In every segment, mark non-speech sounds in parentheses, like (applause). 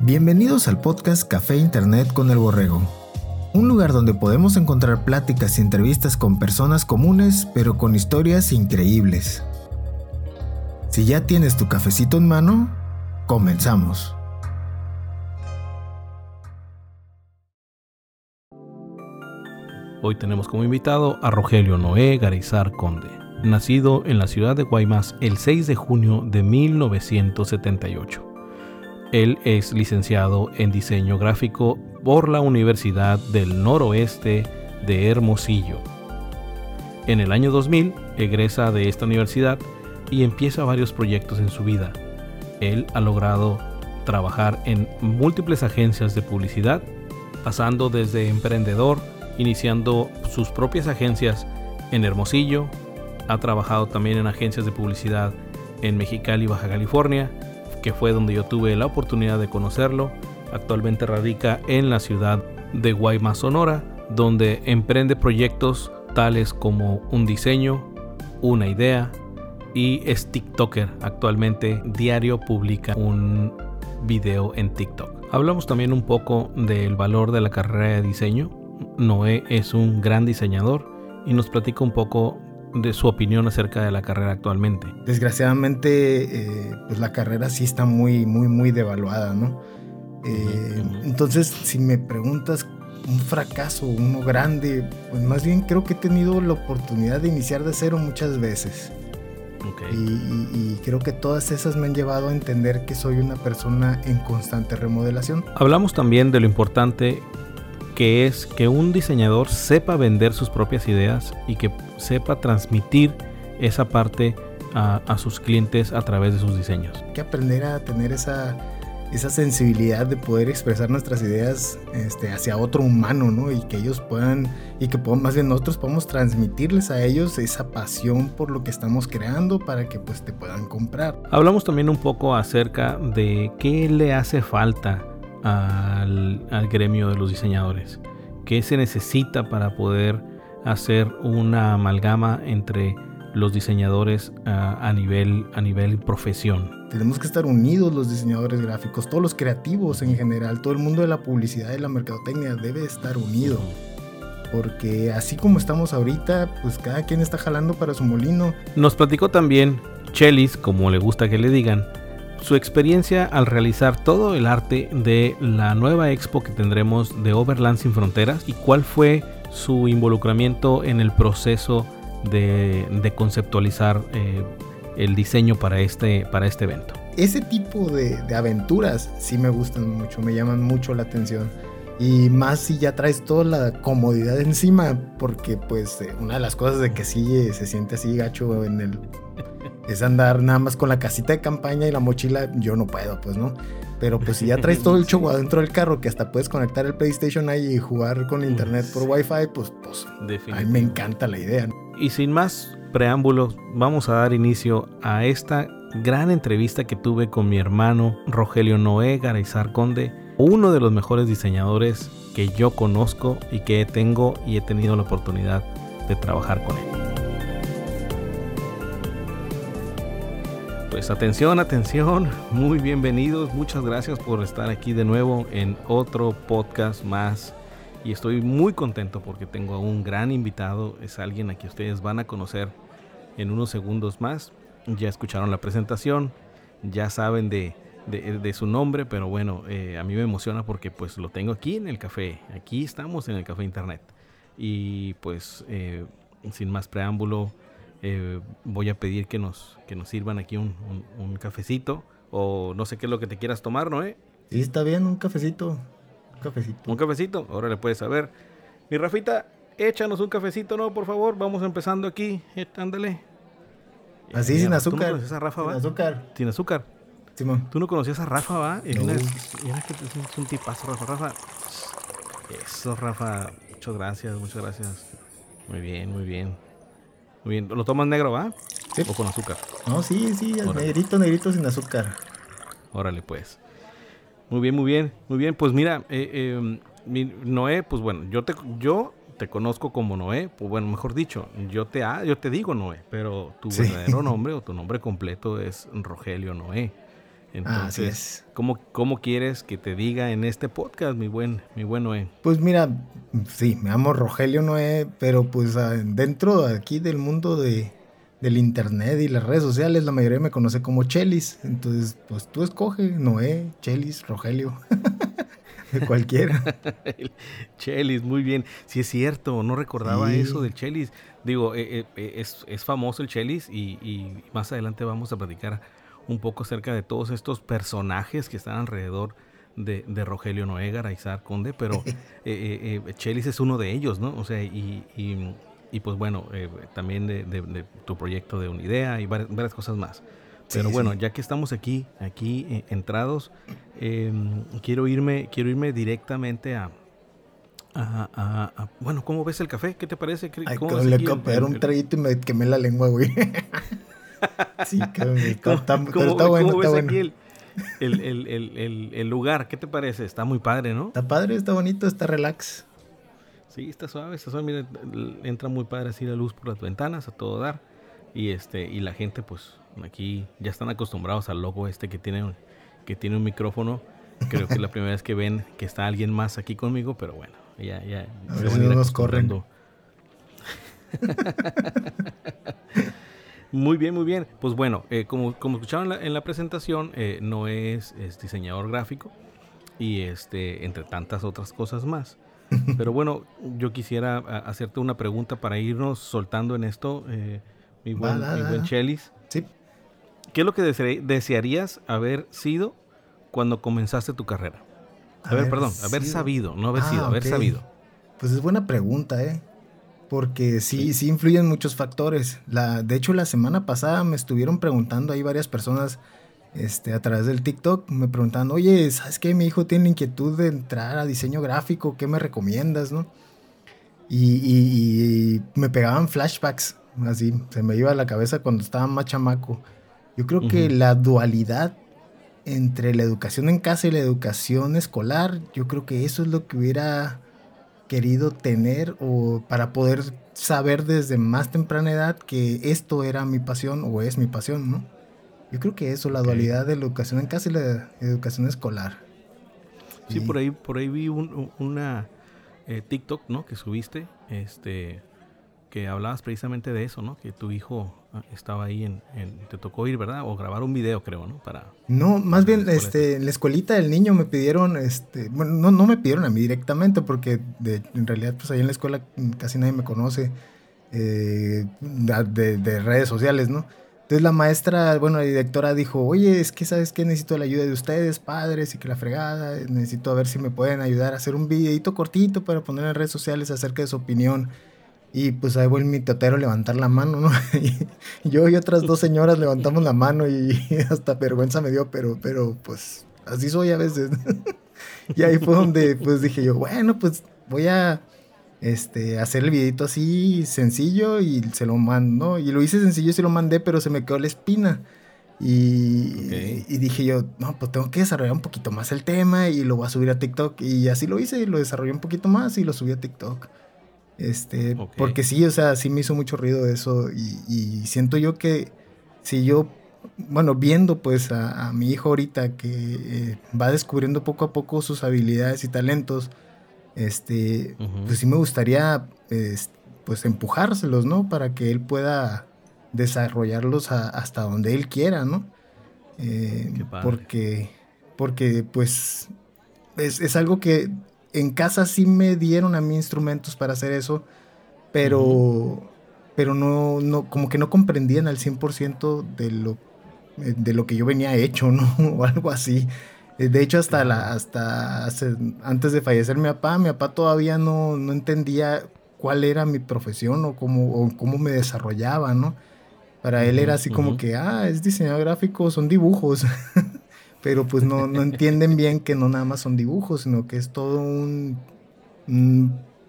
Bienvenidos al podcast Café Internet con el Borrego, un lugar donde podemos encontrar pláticas y entrevistas con personas comunes pero con historias increíbles. Si ya tienes tu cafecito en mano, comenzamos. Hoy tenemos como invitado a Rogelio Noé Garizar Conde, nacido en la ciudad de Guaymas el 6 de junio de 1978. Él es licenciado en diseño gráfico por la Universidad del Noroeste de Hermosillo. En el año 2000 egresa de esta universidad y empieza varios proyectos en su vida. Él ha logrado trabajar en múltiples agencias de publicidad, pasando desde emprendedor, iniciando sus propias agencias en Hermosillo, ha trabajado también en agencias de publicidad en Mexicali, Baja California, que fue donde yo tuve la oportunidad de conocerlo. Actualmente radica en la ciudad de Guaymas, Sonora, donde emprende proyectos tales como un diseño, una idea y es TikToker. Actualmente diario publica un video en TikTok. Hablamos también un poco del valor de la carrera de diseño. Noé es un gran diseñador y nos platica un poco de su opinión acerca de la carrera actualmente. Desgraciadamente, eh, pues la carrera sí está muy, muy, muy devaluada, ¿no? Eh, entonces, si me preguntas un fracaso, uno grande, pues más bien creo que he tenido la oportunidad de iniciar de cero muchas veces. Y, y, creo que todas esas me han llevado a entender que soy una persona en constante remodelación. Hablamos también de lo importante que es que un diseñador sepa vender sus propias ideas y que sepa transmitir esa parte a, sus clientes a través de sus diseños. Hay que aprender a tener esa, esa sensibilidad de poder expresar nuestras ideas este, hacia otro humano, ¿no? Y que ellos puedan, y que más bien nosotros podamos transmitirles a ellos esa pasión por lo que estamos creando para que pues te puedan comprar. Hablamos también un poco acerca de qué le hace falta al, gremio de los diseñadores? ¿Qué se necesita para poder hacer una amalgama entre los diseñadores ah, a, nivel, a nivel profesión? Tenemos que estar unidos los diseñadores gráficos, todos los creativos en general, todo el mundo de la publicidad y la mercadotecnia debe estar unido. Porque así como estamos ahorita, pues cada quien está jalando para su molino. Nos platicó también Chelis, como le gusta que le digan, su experiencia al realizar todo el arte de la nueva expo que tendremos de Overland sin Fronteras y cuál fue su involucramiento en el proceso de, conceptualizar eh, el diseño para este, para este evento. Ese tipo de, aventuras sí me gustan mucho, me llaman mucho la atención. Y más si ya traes toda la comodidad encima, porque pues eh, una de las cosas de que sí eh, se siente así gacho en el, es andar nada más con la casita de campaña y la mochila, yo no puedo, pues, ¿no? Pero pues si ya traes todo el (laughs) show adentro del carro, que hasta puedes conectar el PlayStation ahí y jugar con internet por Wi-Fi, pues, pues, a mí me encanta la idea. Y sin más preámbulos, vamos a dar inicio a esta gran entrevista que tuve con mi hermano Rogelio Noé Garizar Conde, uno de los mejores diseñadores que yo conozco y que tengo y he tenido la oportunidad de trabajar con él. Pues atención, atención, muy bienvenidos, muchas gracias por estar aquí de nuevo en otro podcast más. Y estoy muy contento porque tengo a un gran invitado, es alguien a quien ustedes van a conocer en unos segundos más. Ya escucharon la presentación, ya saben de, su nombre, pero bueno, eh, a mí me emociona porque pues lo tengo aquí en el café, aquí estamos en el café internet. Y pues eh, sin más preámbulo, eh, voy a pedir que nos, que nos sirvan aquí un, cafecito o no sé qué es lo que te quieras tomar, ¿no? Eh? Sí, está bien, un cafecito. Un cafecito. Un cafecito, ahora le puedes saber. Mi Rafita, échanos un cafecito, ¿no? Por favor, vamos empezando aquí. Eh, ándale. Así, sin azúcar. ¿Tú no conocías a Rafa, sin azúcar. Sin azúcar. Simón. ¿Tú no conocías a Rafa, va? que es un tipazo, Rafa. Rafa. Eso, Rafa. Muchas gracias, muchas gracias. Muy bien, muy bien. Muy bien. ¿Lo tomas negro, va? Sí. ¿O con azúcar? No, sí, sí, negrito, negrito sin azúcar. Órale, pues. Muy bien, muy bien, muy bien. Pues mira, eh, em, Noé, pues bueno, yo te, yo te conozco como Noé, pues bueno, mejor dicho, yo te, ah, yo te digo Noé, pero tu verdadero (laughs) nombre o tu nombre completo es Rogelio Noé. Entonces, ¿cómo, ¿cómo, quieres que te diga en este podcast, mi buen, mi buen Noé? Pues mira, sí, me llamo Rogelio Noé, pero pues ah, dentro aquí del mundo de, del internet y las redes sociales, la mayoría me conoce como Chelis. Entonces, pues tú escoge Noé, Chelis, Rogelio. (laughs) de cualquiera. (laughs) Chelis, muy bien. Sí es cierto, no recordaba eso del Chelis. Digo, eh, eh, es, es, famoso el Chelis y, y más adelante vamos a platicar un poco acerca de todos estos personajes que están alrededor de, Rogelio Noé, Garazar Conde, pero (laughs) eh, eh, eh, Chelis es uno de ellos, ¿no? O sea, y, y, pues bueno, también de, tu proyecto de Unidea y varias, cosas más. Pero bueno, ya que estamos aquí, aquí entrados, em, quiero irme, quiero irme directamente a, bueno, ¿cómo ves el café? ¿Qué te parece? ¿Cómo le copiar un traguito y me quemé la lengua, güey. (laughs) Sí, está, está, bueno, está bueno. El, lugar, ¿qué te parece? Está muy padre, ¿no? Está padre, está bonito, está relax. Sí, está suave, está suave. Mira, entra muy padre así la luz por las ventanas, a todo dar. Y este, y la gente, pues, aquí ya están acostumbrados al logo este que tiene, que tiene un micrófono. Creo que es la (laughs) primera vez que ven que está alguien más aquí conmigo, pero bueno, ya, ya. A ver si no nos corren. (laughs) Muy bien, muy bien. Pues bueno, eh, como, como escucharon en la, presentación, eh, no es, diseñador gráfico y este, entre tantas otras cosas más. (laughs) Pero bueno, yo quisiera hacerte una pregunta para irnos soltando en esto, eh, mi, buen, Chelis. Sí. ¿Qué es lo que desearías haber sido cuando comenzaste tu carrera? A ver, perdón, haber sabido, no haber ah, sido, haber sabido. Pues es buena pregunta, ¿eh? Porque sí, sí influyen muchos factores. La, de hecho, la semana pasada me estuvieron preguntando ahí varias personas este, a través del TikTok, me preguntaban, oye, ¿sabes qué? Mi hijo tiene inquietud de entrar a diseño gráfico, ¿qué me recomiendas, no? Y, me pegaban flashbacks, así, se me iba a la cabeza cuando estaba más chamaco. Yo creo que la dualidad entre la educación en casa y la educación escolar, yo creo que eso es lo que hubiera querido tener o para poder saber desde más temprana edad que esto era mi pasión o es mi pasión, ¿no? Yo creo que eso, la dualidad de la educación en casa y la educación escolar. Sí, por ahí, por ahí vi una eh, TikTok, ¿no? Que subiste, este, que hablabas precisamente de eso, ¿no? Que tu hijo ah, estaba ahí en, te tocó ir, ¿verdad? O grabar un video, creo, ¿no? Para No, más bien este en la escuelita del niño me pidieron este, bueno, no no me pidieron a mí directamente porque en realidad pues ahí en la escuela casi nadie me conoce eh, de, redes sociales, ¿no? Entonces la maestra, bueno, la directora dijo, oye, es que sabes que necesito la ayuda de ustedes, padres, y que la fregada, necesito a ver si me pueden ayudar a hacer un videito cortito para poner en redes sociales acerca de su opinión y pues ahí voy mi totero a levantar la mano, ¿no? (laughs) Y yo y otras dos señoras levantamos la mano y (laughs) hasta vergüenza me dio, pero, pero pues así soy a veces. (laughs) Y ahí fue donde pues dije yo, bueno, pues voy a este, hacer el videito así sencillo y se lo mando, ¿no? Y lo hice sencillo y se lo mandé, pero se me quedó la espina. Y, y, dije yo, no, pues tengo que desarrollar un poquito más el tema y lo voy a subir a TikTok. Y así lo hice, lo desarrollé un poquito más y lo subí a TikTok. Este, porque sí, o sea, sí me hizo mucho ruido eso y, siento yo que si yo, bueno, viendo pues a, mi hijo ahorita que eh, va descubriendo poco a poco sus habilidades y talentos, este, pues sí me gustaría pues empujárselos, ¿no? Para que él pueda desarrollarlos hasta donde él quiera, ¿no? Eh, porque, porque pues es, es algo que en casa sí me dieron a mí instrumentos para hacer eso, pero, pero no, no, como que no comprendían al 100% de lo, eh, de lo que yo venía hecho, ¿no? (laughs) o algo así. Eh, de hecho, hasta, la, hasta antes de fallecer mi papá, mi papá todavía no, no entendía cuál era mi profesión o cómo, o cómo me desarrollaba, ¿no? Para él era así como que, ah, es diseñador gráfico, son dibujos. (laughs) pero pues no, no entienden bien que no nada más son dibujos, sino que es todo un,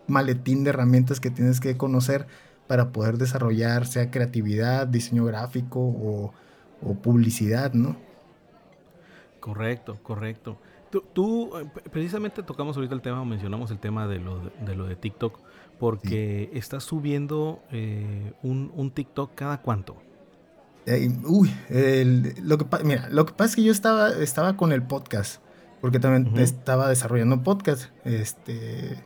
maletín de herramientas que tienes que conocer para poder desarrollar, sea creatividad, diseño gráfico o, publicidad, ¿no? Correcto, correcto. Tú, eh, precisamente tocamos ahorita el tema, mencionamos el tema de lo de, lo de TikTok, porque estás subiendo eh, un, un, TikTok cada cuánto. Uy, lo, que, mira, lo que pasa es que yo estaba, estaba con el podcast, porque también estaba desarrollando un podcast. Este,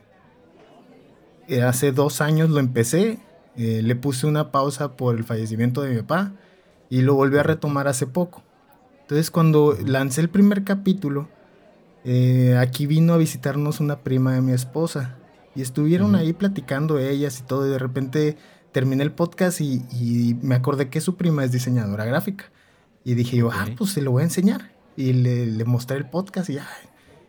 eh, hace dos años lo empecé, eh, le puse una pausa por el fallecimiento de mi papá y lo volví a retomar hace poco. Entonces cuando lancé el primer capítulo, eh, aquí vino a visitarnos una prima de mi esposa y estuvieron ahí platicando ellas y todo y de repente terminé el podcast y, me acordé que su prima es diseñadora gráfica. Y dije yo, ah, pues se lo voy a enseñar. Y le, mostré el podcast y,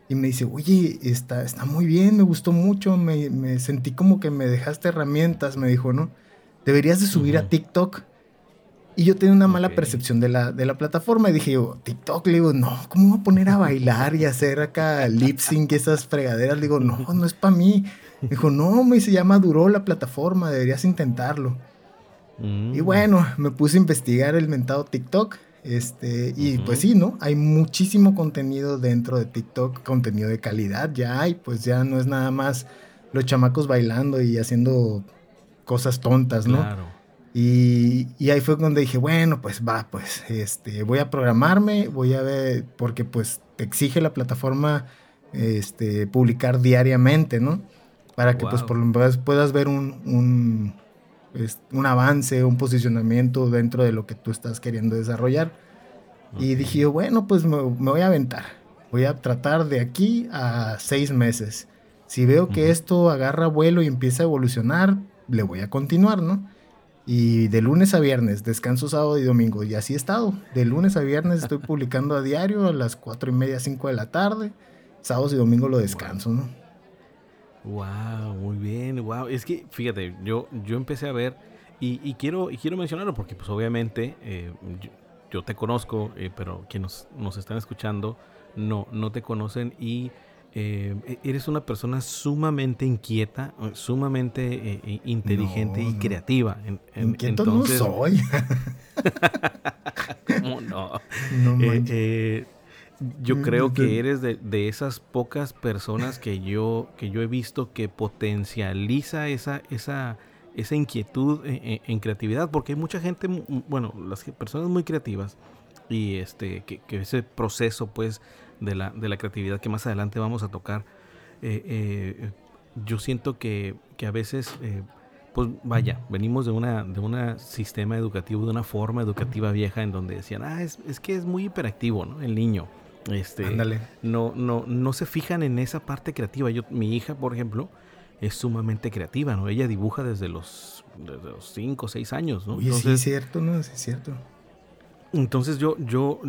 y me dice, oye, está, está muy bien, me gustó mucho, me, sentí como que me dejaste herramientas, me dijo, ¿no? Deberías de subir a TikTok. Y yo tenía una mala percepción de la, de la plataforma y dije yo, TikTok, le digo, no, ¿cómo voy a poner a (laughs) bailar y hacer acá lip sync y esas fregaderas? Le digo, no, no es para mí. Dijo, no, me se llama Duró la plataforma, deberías intentarlo. Y mm. bueno, me puse a investigar el mentado TikTok. Este, y pues sí, ¿no? Hay muchísimo contenido dentro de TikTok, contenido de calidad ya hay, pues ya no es nada más los chamacos bailando y haciendo cosas tontas, ¿no? Claro. Y, y, ahí fue donde dije, bueno, pues va, pues este, voy a programarme, voy a ver, porque pues exige la plataforma este, publicar diariamente, ¿no? Para que pues por lo menos puedas ver un, un, avance, un posicionamiento dentro de lo que tú estás queriendo desarrollar. Y dije, bueno, pues me, voy a aventar. Voy a tratar de aquí a seis meses. Si veo que esto agarra vuelo y empieza a evolucionar, le voy a continuar, ¿no? Y de lunes a viernes, descanso sábado y domingo. Y así he estado. De lunes a viernes estoy (laughs) publicando a diario a las cuatro y media, cinco de la tarde. Sábados y domingo lo descanso, ¿no? Wow, muy bien, wow. Es que, fíjate, yo, yo empecé a ver y, quiero, y quiero mencionarlo porque pues obviamente eh, yo, te conozco, eh, pero quienes nos, están escuchando no, no te conocen y eh, e, eres una persona sumamente inquieta, sumamente inteligente y creativa. En, Inquieto no soy. (laughs) ¿Cómo no? no yo creo que eres de, esas pocas personas que yo, que yo he visto que potencializa esa, esa, esa inquietud en, creatividad, porque hay mucha gente, bueno, las personas muy creativas y este, que, ese proceso pues de la, de la creatividad que más adelante vamos a tocar, eh, eh, yo siento que, a veces... Eh, pues vaya, venimos de una de un sistema educativo, de una forma educativa vieja en donde decían, ah, es, es que es muy hiperactivo, ¿no? El niño. Este, No, no, no se fijan en esa parte creativa. Yo, mi hija, por ejemplo, es sumamente creativa, ¿no? Ella dibuja desde los, desde los 5 o 6 años, ¿no? sí es cierto, ¿no? Sí es cierto. Entonces yo, yo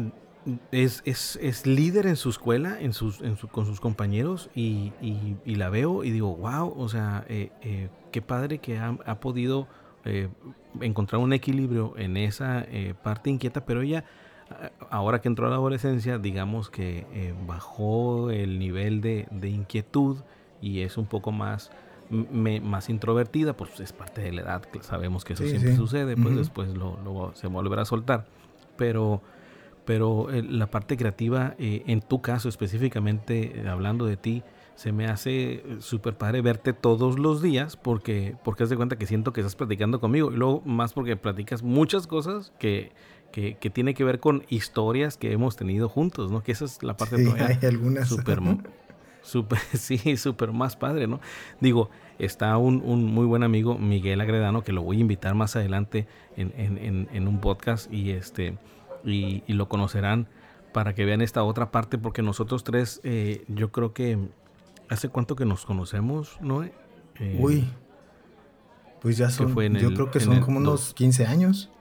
es, es, es, líder en su escuela, en sus, en su, con sus compañeros, y, y, la veo y digo, wow, o sea, eh, eh, qué padre que ha, ha podido eh, encontrar un equilibrio en esa parte inquieta, pero ella ahora que entró a la adolescencia, digamos que eh, bajó el nivel de, inquietud y es un poco más, más introvertida, pues es parte de la edad, sabemos que eso siempre sucede, pues después lo, se volverá a soltar. Pero, pero eh, la parte creativa, eh, en tu caso específicamente, hablando de ti, se me hace súper padre verte todos los días porque, porque has de cuenta que siento que estás platicando conmigo y luego más porque platicas muchas cosas que que, tiene que ver con historias que hemos tenido juntos, ¿no? Que esa es la parte sí, hay algunas. Super, super, (laughs) sí, súper más padre, ¿no? Digo, está un, muy buen amigo, Miguel Agredano, que lo voy a invitar más adelante en, un podcast y, este, y, lo conocerán para que vean esta otra parte, porque nosotros tres, eh, yo creo que, ¿hace cuánto que nos conocemos, no? Eh, Uy, pues ya son, yo creo que son como unos 15 años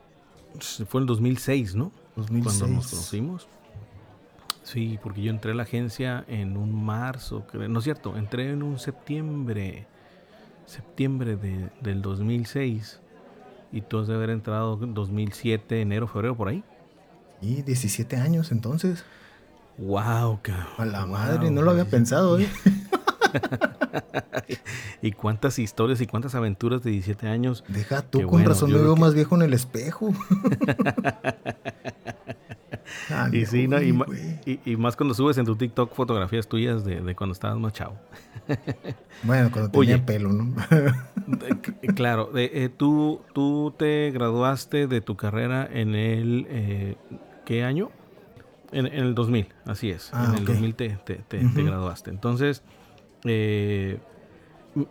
fue en 2006, ¿no? 2006. Cuando nos conocimos. Sí, porque yo entré a la agencia en un marzo, no es cierto, entré en un septiembre, septiembre de, del 2006 y tú has de haber entrado en 2007, enero, febrero, por ahí. Y 17 años entonces. Wow, cabrón. A la madre, no lo había pensado, ¿eh? (laughs) (laughs) y cuántas historias y cuántas aventuras de 17 años. Deja tú, con razón me veo más viejo en el espejo. (laughs) y sí, no, y, más cuando subes en tu TikTok fotografías tuyas de, cuando estabas más chavo. (laughs) bueno, cuando tenía pelo, ¿no? claro, eh, tú, tú te graduaste de tu carrera en el, eh, ¿qué año? En, el 2000, así es. Ah, en el 2000 te, te, graduaste. Entonces, eh,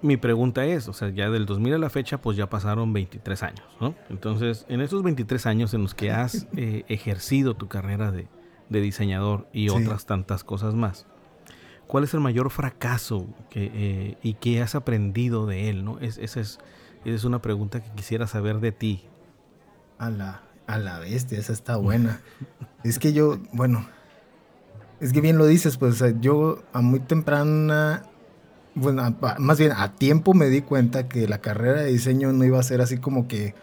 mi pregunta es, o sea, ya del 2000 a la fecha, pues ya pasaron 23 años, ¿no? Entonces, en esos 23 años en los que has (laughs) eh, ejercido tu carrera de, diseñador y otras tantas cosas más, ¿cuál es el mayor fracaso que, eh, y qué has aprendido de él, no? esa, es, es una pregunta que quisiera saber de ti. A la, a la bestia, esa está buena. (laughs) es que yo, bueno, es que bien lo dices, pues yo a muy temprana bueno, más bien a tiempo me di cuenta que la carrera de diseño no iba a ser así como que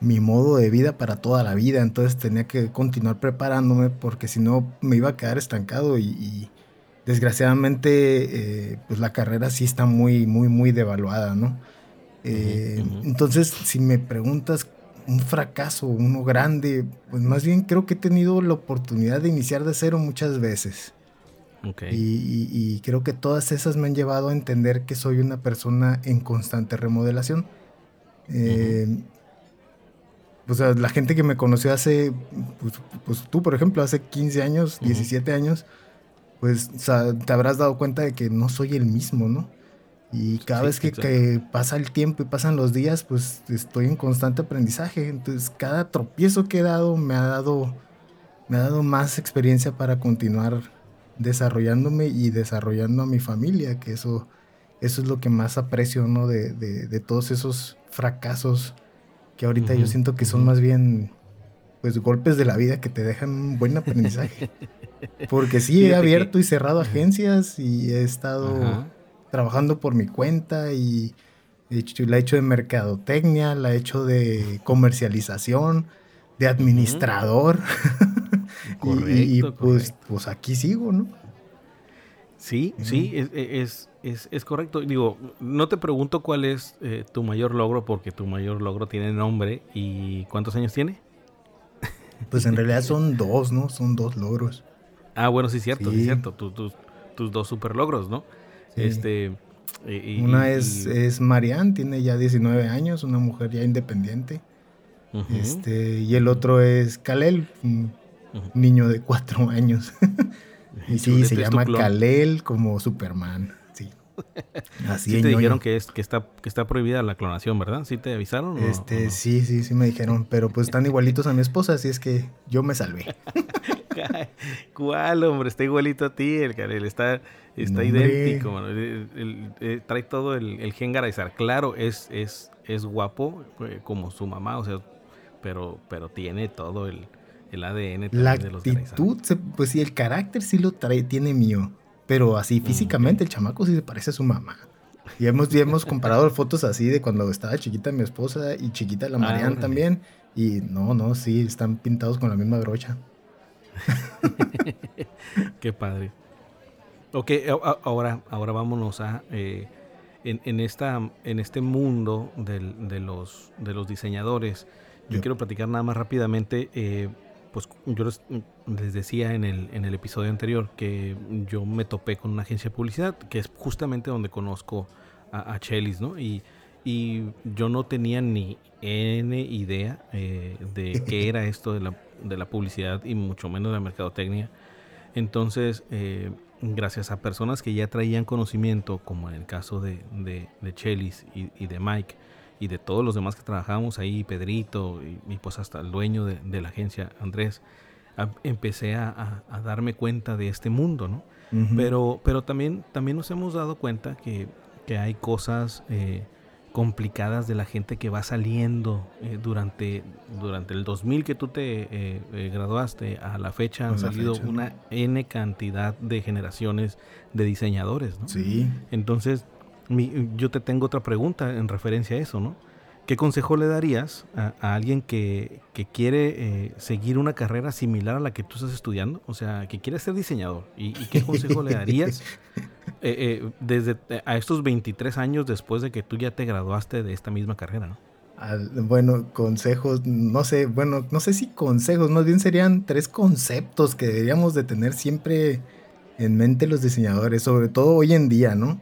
mi modo de vida para toda la vida, entonces tenía que continuar preparándome porque si no me iba a quedar estancado y, desgraciadamente eh, pues la carrera sí está muy, muy, muy devaluada, ¿no? Eh, entonces, si me preguntas un fracaso, uno grande, pues más bien creo que he tenido la oportunidad de iniciar de cero muchas veces. Y, creo que todas esas me han llevado a entender que soy una persona en constante remodelación. Eh, pues la gente que me conoció hace, pues, pues, tú por ejemplo, hace 15 años, 17 años, pues te habrás dado cuenta de que no soy el mismo, ¿no? Y cada vez que, que, pasa el tiempo y pasan los días, pues estoy en constante aprendizaje. Entonces cada tropiezo que he dado me ha dado, me ha dado más experiencia para continuar desarrollándome y desarrollando a mi familia, que eso, eso es lo que más aprecio, ¿no? De, de, todos esos fracasos que ahorita yo siento que son más bien, pues, golpes de la vida que te dejan un buen aprendizaje. (laughs) Porque sí, he abierto y cerrado agencias y he estado trabajando por mi cuenta y hecho, la he hecho de mercadotecnia, la he hecho de comercialización, de administrador. (laughs) y, pues, pues aquí sigo, ¿no? Sí, sí, es, es, es, correcto. Digo, no te pregunto cuál es eh, tu mayor logro, porque tu mayor logro tiene nombre. ¿Y cuántos años tiene? (laughs) Pues en realidad son dos, ¿no? Son dos logros. Ah, bueno, sí, cierto, sí, cierto. tus dos super logros, ¿no? Este. una es, es Marianne, tiene ya 19 años, una mujer ya independiente. Este, y el otro es Kalel, niño de cuatro años. (laughs) y sí, se llama Kalel como Superman. Sí. (laughs) Así te dijeron que, es, que, está, que está prohibida la clonación, ¿verdad? ¿Sí te avisaron? Este, sí, sí, sí me dijeron, pero pues están igualitos a mi esposa, así es que yo me salvé. (laughs) ¿Cuál, hombre? Está igualito a ti, el Kalel, está, está idéntico, trae todo el, gen Garazar. Claro, es, es, es guapo eh, como su mamá, o sea, pero, pero tiene todo el, el ADN la de los actitud, pues sí, el carácter sí lo trae, tiene mío. Pero así mm, físicamente el chamaco sí se parece a su mamá. Y hemos, hemos comparado (laughs) fotos así de cuando estaba chiquita mi esposa y chiquita la ah, Mariana también. Y no, no, sí, están pintados con la misma brocha. (laughs) Qué padre. Ok, ahora, ahora vámonos a... Eh, en, esta, en este mundo de, los, de los diseñadores, yo quiero platicar nada más rápidamente. Eh, pues yo les, decía en el, en el episodio anterior que yo me topé con una agencia de publicidad, que es justamente donde conozco a, Chelis, ¿no? Y, y, yo no tenía ni N idea eh, de (laughs) qué era esto de la, de la, publicidad y mucho menos de la mercadotecnia. Entonces, eh, gracias a personas que ya traían conocimiento, como en el caso de, de, de Chelis y, y de Mike, y de todos los demás que trabajamos ahí, Pedrito y, pues hasta el dueño de, la agencia, Andrés, empecé a, darme cuenta de este mundo, ¿no? pero, pero también, también nos hemos dado cuenta que, hay cosas eh, complicadas de la gente que va saliendo eh, durante, durante el 2000 que tú te eh, graduaste a la fecha han salido una N cantidad de generaciones de diseñadores, ¿no? Sí. Entonces, yo te tengo otra pregunta en referencia a eso, ¿no? ¿Qué consejo le darías a, alguien que, quiere eh, seguir una carrera similar a la que tú estás estudiando? O sea, que quiere ser diseñador. ¿Y, qué consejo le darías (laughs) eh, eh, desde a estos 23 años después de que tú ya te graduaste de esta misma carrera, ¿no? bueno, consejos, no sé, bueno, no sé si consejos, más bien serían tres conceptos que deberíamos de tener siempre en mente los diseñadores, sobre todo hoy en día, ¿no?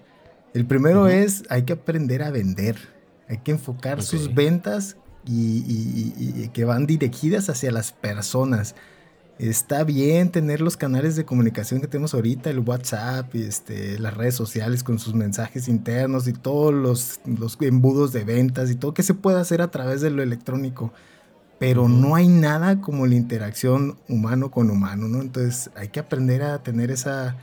El primero es, hay que aprender a vender, hay que enfocar sus ventas y, que van dirigidas hacia las personas. Está bien tener los canales de comunicación que tenemos ahorita, el WhatsApp, este, las redes sociales con sus mensajes internos y todos los, los embudos de ventas y todo que se puede hacer a través de lo electrónico. Pero no hay nada como la interacción humano con humano, ¿no? Entonces hay que aprender a tener esa,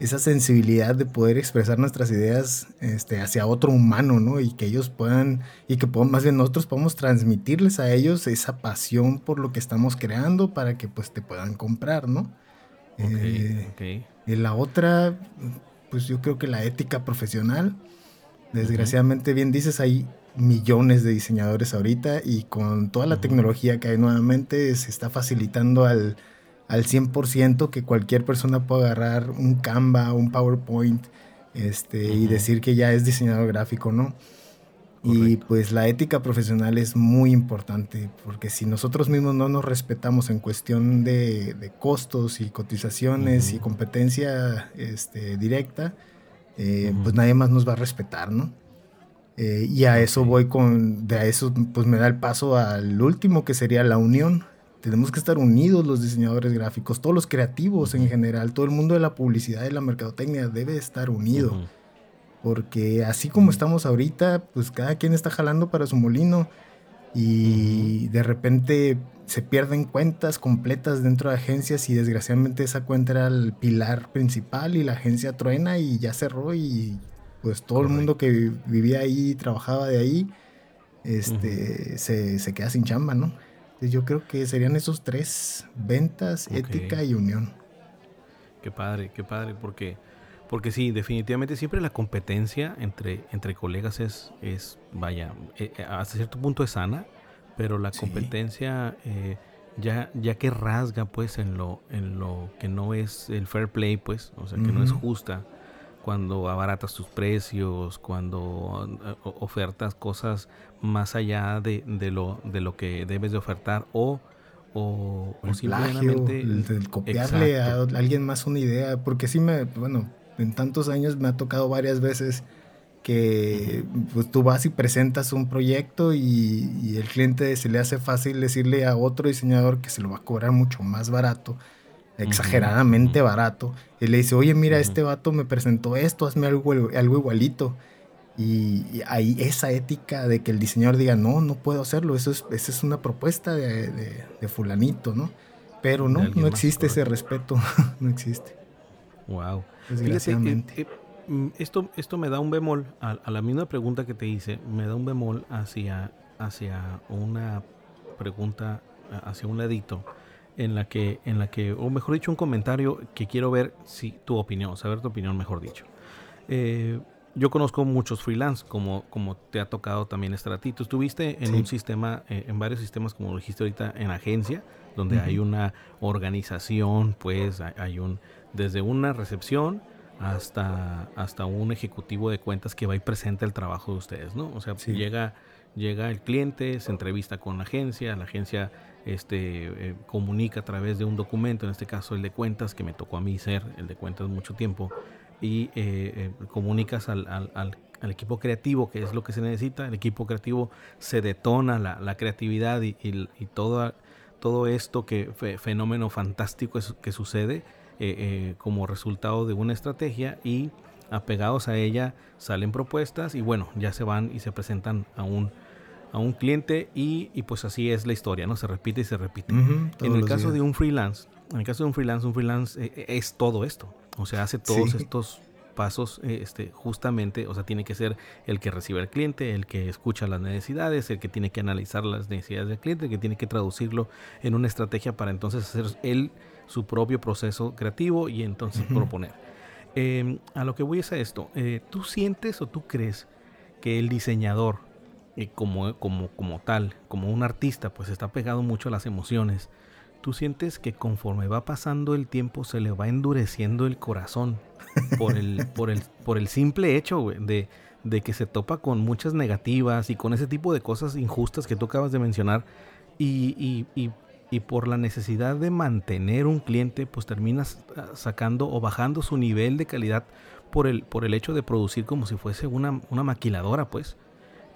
esa sensibilidad de poder expresar nuestras ideas este, hacia otro humano, ¿no? Y que ellos puedan, y que más bien nosotros podamos transmitirles a ellos esa pasión por lo que estamos creando para que pues te puedan comprar, ¿no? Eh, y la otra, pues yo creo que la ética profesional, desgraciadamente bien dices, hay millones de diseñadores ahorita y con toda la tecnología que hay nuevamente se está facilitando al al 100% que cualquier persona pueda agarrar un Canva, un PowerPoint este, y decir que ya es diseñador gráfico, ¿no? Y pues la ética profesional es muy importante, porque si nosotros mismos no nos respetamos en cuestión de, costos y cotizaciones y competencia este, directa, eh, pues nadie más nos va a respetar, ¿no? Eh, y a eso voy con, de a eso pues me da el paso al último que sería la unión. Tenemos que estar unidos los diseñadores gráficos, todos los creativos en general, todo el mundo de la publicidad y la mercadotecnia debe estar unido. Porque así como estamos ahorita, pues cada quien está jalando para su molino y de repente se pierden cuentas completas dentro de agencias y desgraciadamente esa cuenta era el pilar principal y la agencia truena y ya cerró y pues todo el mundo que vivía ahí y trabajaba de ahí este, se, se, queda sin chamba, ¿no? Yo creo que serían esos tres, ventas, ética y unión. Qué padre, qué padre, porque, porque sí, definitivamente siempre la competencia entre, entre colegas es, es vaya, eh, eh, hasta cierto punto es sana, pero la competencia eh, ya, ya que rasga pues en lo, en lo que no es el fair play, pues, o sea, que no es justa, cuando abaratas tus precios, cuando ofertas cosas más allá de, lo, de lo que debes de ofertar o, o, simplemente el, copiarle a alguien más una idea, porque sí me, bueno, en tantos años me ha tocado varias veces que pues tú vas y presentas un proyecto y, y, el cliente se le hace fácil decirle a otro diseñador que se lo va a cobrar mucho más barato exageradamente barato. Y le dice, oye, mira, este vato me presentó esto, hazme algo, algo igualito. Y, hay esa ética de que el diseñador diga, no, no puedo hacerlo, eso es, esa es una propuesta de, de, fulanito, ¿no? Pero no, (laughs) no existe ese respeto, no existe. Wow. Desgraciadamente. Eh, eh, mm, esto, esto me da un bemol, a, a, la misma pregunta que te hice, me da un bemol hacia, hacia una pregunta, hacia un ladito en la que, en la que, o mejor dicho, un comentario que quiero ver si tu opinión, saber tu opinión, mejor dicho. Eh, yo conozco muchos freelance, como, como te ha tocado también estar a ti. Tú estuviste en un sistema, eh, en varios sistemas, como lo dijiste ahorita, en agencia, donde hay una organización, pues hay un, desde una recepción hasta, hasta un ejecutivo de cuentas que va y presenta el trabajo de ustedes, ¿no? O sea, llega, llega el cliente, se entrevista con la agencia, la agencia este, eh, comunica a través de un documento, en este caso el de cuentas, que me tocó a mí ser el de cuentas mucho tiempo, y eh, eh, comunicas al, al, al, equipo creativo, que es lo que se necesita, el equipo creativo se detona la, la creatividad y, y, y todo, todo esto que fenómeno fantástico es, que sucede como resultado de una estrategia y apegados a ella salen propuestas y bueno, ya se van y se presentan a un a un cliente y, y, pues así es la historia, ¿no? Se repite y se repite. en el caso de un freelance, en el caso de un freelance, un freelance eh, eh, es todo esto. O sea, hace todos estos pasos eh, este, justamente, o sea, tiene que ser el que recibe al cliente, el que escucha las necesidades, el que tiene que analizar las necesidades del cliente, el que tiene que traducirlo en una estrategia para entonces hacer él su propio proceso creativo y entonces proponer. Em, a lo que voy es a esto, ¿tú sientes o tú crees que el diseñador y como, como, como tal, como un artista, pues está pegado mucho a las emociones. Tú sientes que conforme va pasando el tiempo se le va endureciendo el corazón por el, por el, por el simple hecho de, de que se topa con muchas negativas y con ese tipo de cosas injustas que tú acabas de mencionar y, y, y, por la necesidad de mantener un cliente, pues terminas ah, sacando o bajando su nivel de calidad por el, por el hecho de producir como si fuese una, una maquiladora, pues.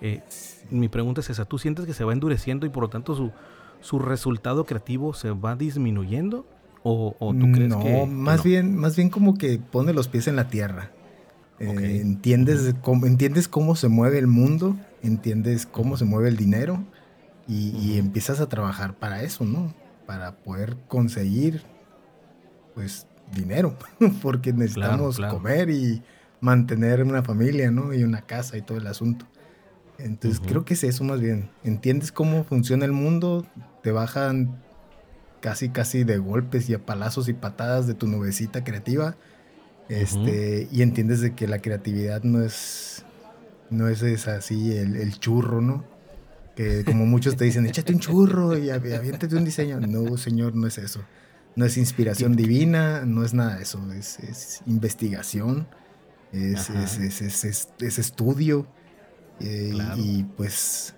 Eh, mi pregunta es esa, ¿tú sientes que se va endureciendo y por lo tanto su, su resultado creativo se va disminuyendo? ¿O, tú crees que, más bien, más bien como que pone los pies en la tierra. Eh, entiendes, cómo, entiendes cómo se mueve el mundo, entiendes cómo se mueve el dinero y, empiezas a trabajar para eso, ¿no? Para poder conseguir, pues, dinero, (laughs) porque necesitamos comer y mantener una familia, ¿no? Y una casa y todo el asunto. Entonces creo que es eso más bien. Entiendes cómo funciona el mundo, te bajan casi casi de golpes y a palazos y patadas de tu nubecita creativa. Este, y entiendes de que la creatividad no es no es, así el, el, churro, ¿no? Que como muchos te dicen, échate un churro y aviéntate un diseño. No, señor, no es eso. No es inspiración divina, no es nada de eso. Es, es investigación, es, es, estudio eh, y pues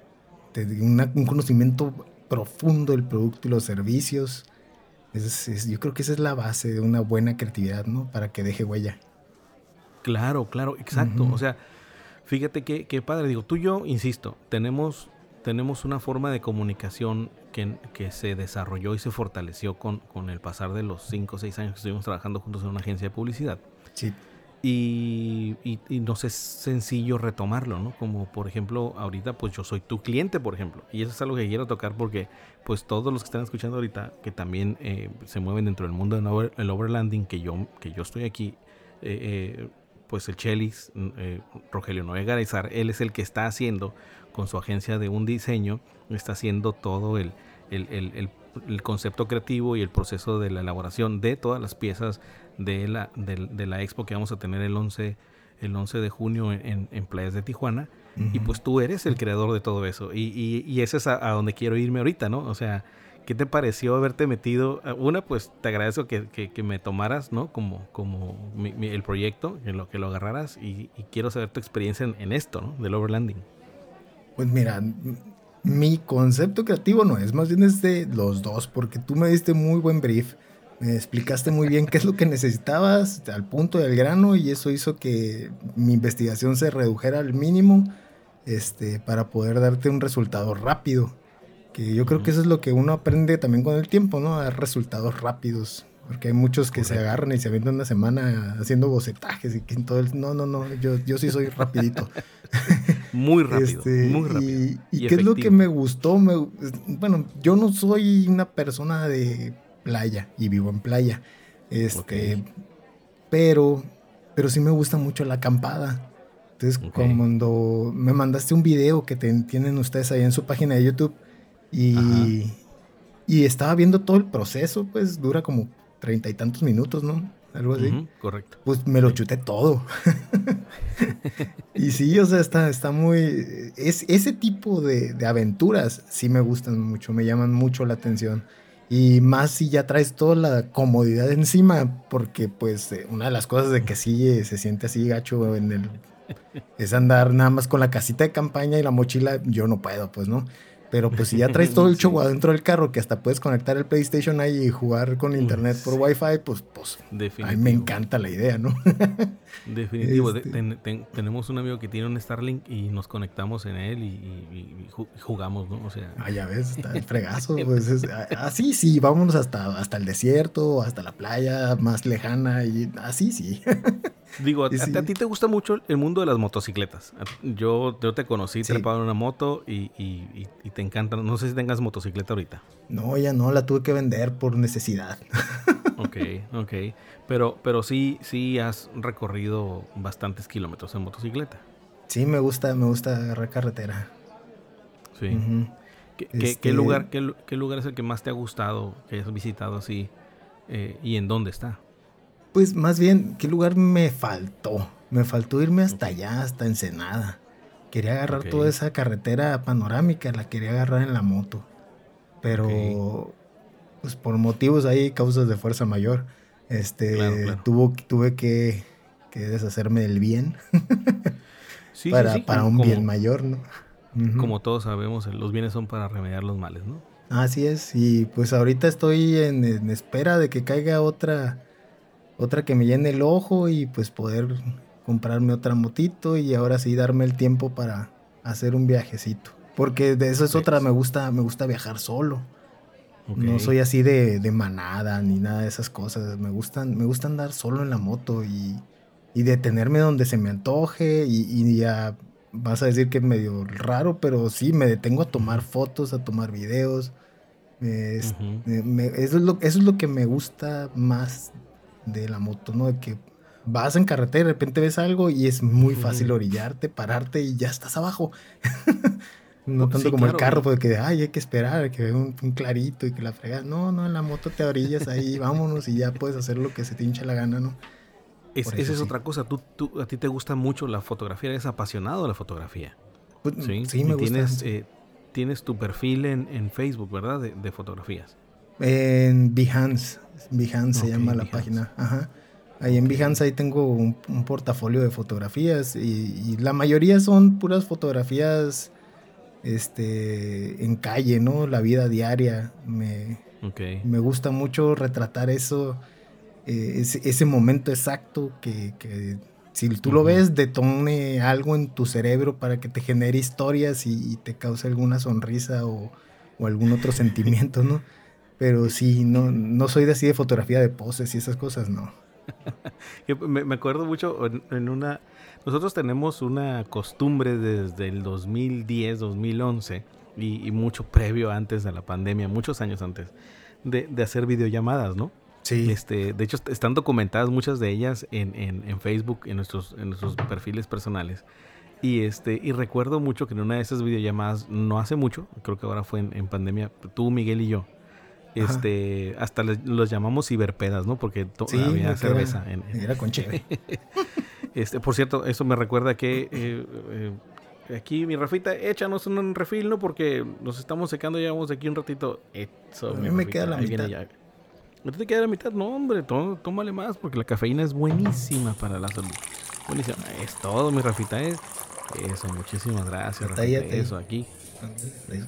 un conocimiento profundo del producto y los servicios. yo creo que esa es la base de una buena creatividad, ¿no? Para que deje huella. Claro, claro, exacto. O sea, fíjate que, padre, digo, tú y yo, insisto, tenemos, tenemos una forma de comunicación que, que se desarrolló y se fortaleció con, con el pasar de los 5 o 6 años que estuvimos trabajando juntos en una agencia de publicidad. Sí. Y, y, nos es sencillo retomarlo, ¿no? Como por ejemplo, ahorita pues yo soy tu cliente, por ejemplo. Y eso es algo que quiero tocar porque pues todos los que están escuchando ahorita, que también eh, se mueven dentro del mundo del overlanding, que yo, que yo estoy aquí, eh, eh, pues el Chelis, Rogelio Noé Garizar, él es el que está haciendo con su agencia de un diseño, está haciendo todo el, el, el, el concepto creativo y el proceso de la elaboración de todas las piezas de la, de, la expo que vamos a tener el 11, el 11 de junio en, en Playas de Tijuana. Y pues tú eres el creador de todo eso. Y, y, y eso es a, donde quiero irme ahorita, ¿no? O sea, ¿qué te pareció haberte metido? Ah, una, pues te agradezco que, que, me tomaras, ¿no? Como, como el proyecto, que lo, que lo agarraras. Y, quiero saber tu experiencia en, en, esto, ¿no? Del overlanding. Pues mira, mi concepto creativo no es, más bien es de los dos, porque tú me diste muy buen brief me explicaste muy bien qué es lo que necesitabas al punto del grano y eso hizo que mi investigación se redujera al mínimo este, para poder darte un resultado rápido. Que yo creo que eso es lo que uno aprende también con el tiempo, ¿no? A dar resultados rápidos. Porque hay muchos que se agarran y se avientan una semana haciendo bocetajes y que todo el... No, no, no, yo, yo sí soy rapidito. (laughs) muy rápido, este, muy rápido. Y, qué es lo que me gustó, me, bueno, yo no soy una persona de playa y vivo en playa. Este, pero, pero sí me gusta mucho la acampada. Entonces, cuando me mandaste un video que tienen ustedes ahí en su página de YouTube y, y estaba viendo todo el proceso, pues dura como treinta y tantos minutos, ¿no? Algo así. correcto. Pues me lo chuté todo. (laughs) y sí, o sea, está, está muy... Es, ese tipo de, de aventuras sí me gustan mucho, me llaman mucho la atención. Y más si ya traes toda la comodidad encima, porque pues eh, una de las cosas de que sí se siente así gacho en el... es andar nada más con la casita de campaña y la mochila, yo no puedo, pues, ¿no? Pero pues si ya (laughs) traes todo el show adentro del carro, que hasta puedes conectar el PlayStation ahí y jugar con internet por Wi-Fi, pues, pues a mí me encanta la idea, ¿no? (laughs) Definitivo. Este tenemos un amigo que tiene un Starlink y nos conectamos en él y, jugamos, ¿no? O sea... Ah, ya ves, está el (laughs) fregazo. pues así sí, vámonos hasta, hasta el desierto, hasta la playa más lejana y así sí. Digo, a, ti te gusta mucho el mundo de las motocicletas. Yo, yo te conocí sí. trepado en una moto y, y, y, te encanta. No sé si tengas motocicleta ahorita. No, ya no, la tuve que vender por necesidad. (laughs) ok, ok. Pero, pero sí, sí has recorrido bastantes kilómetros en motocicleta. Sí, me gusta, me gusta agarrar carretera. Sí. ¿Qué, este lugar, qué, qué, lugar es el que más te ha gustado, que hayas visitado así? Eh, ¿Y en dónde está? Pues más bien, ¿qué lugar me faltó? Me faltó irme hasta allá, hasta Ensenada. Quería agarrar toda esa carretera panorámica, la quería agarrar en la moto. Pero, pues por motivos ahí, causas de fuerza mayor, este, Tuvo, tuve que, que deshacerme del bien. (laughs) para, para un bien mayor, ¿no? Como todos sabemos, los bienes son para remediar los males, ¿no? Así es, y pues ahorita estoy en, espera de que caiga otra, otra que me llene el ojo y pues poder comprarme otra motito y ahora sí darme el tiempo para hacer un viajecito. Porque de eso es otra, me gusta, me gusta viajar solo. No soy así de, manada ni nada de esas cosas. Me gustan, me gusta andar solo en la moto y, detenerme donde se me antoje y, y ya vas a decir que es medio raro, pero sí, me detengo a tomar fotos, a tomar videos. eso, es lo, eso es lo que me gusta más de la moto, ¿no? De que vas en carretera, de repente ves algo y es muy fácil orillarte, pararte y ya estás abajo. (laughs) no tanto como el carro, porque ay, hay que esperar, que vea un, clarito y que la frega. No, no, en la moto te orillas ahí, (laughs) vámonos y ya puedes hacer lo que se te hincha la gana, ¿no? esa es otra cosa. ¿Tú, tú, a ti te gusta mucho la fotografía, eres apasionado de la fotografía. Pues, sí, me tienes, eh, tienes tu perfil en, Facebook, ¿verdad? De, fotografías. En Behance. Behance se llama la página. Ajá. Ahí en Behance ahí tengo un, portafolio de fotografías y, la mayoría son puras fotografías este, en calle, ¿no? La vida diaria. Me, me gusta mucho retratar eso eh, ese, momento exacto que, si tú lo ves, detone algo en tu cerebro para que te genere historias y, te cause alguna sonrisa o, algún otro (laughs) sentimiento, ¿no? Pero sí, no, no soy de así de fotografía de poses y esas cosas, no. (laughs) me, acuerdo mucho en, una... Nosotros tenemos una costumbre desde el 2010, 2011 y, mucho previo antes de la pandemia, muchos años antes, de, de hacer videollamadas, ¿no? Sí. Este, de hecho, están documentadas muchas de ellas en, en, Facebook, en nuestros, en nuestros perfiles personales. Y, este, y recuerdo mucho que en una de esas videollamadas, no hace mucho, creo que ahora fue en, pandemia, tú, Miguel y yo, este, hasta los llamamos ciberpedas, ¿no? Porque había cerveza. Era, en, era con chévere. (laughs) este, por cierto, eso me recuerda que eh, eh, aquí, mi Rafita, échanos un refil, ¿no? Porque nos estamos secando, ya vamos aquí un ratito. Eso, a mí me queda la mitad. No te queda la mitad, no, hombre, tómale más porque la cafeína es buenísima para la salud. Buenísima. Es todo, mi Rafita. Es eso, muchísimas gracias, Rafita. Eso, aquí. Eso,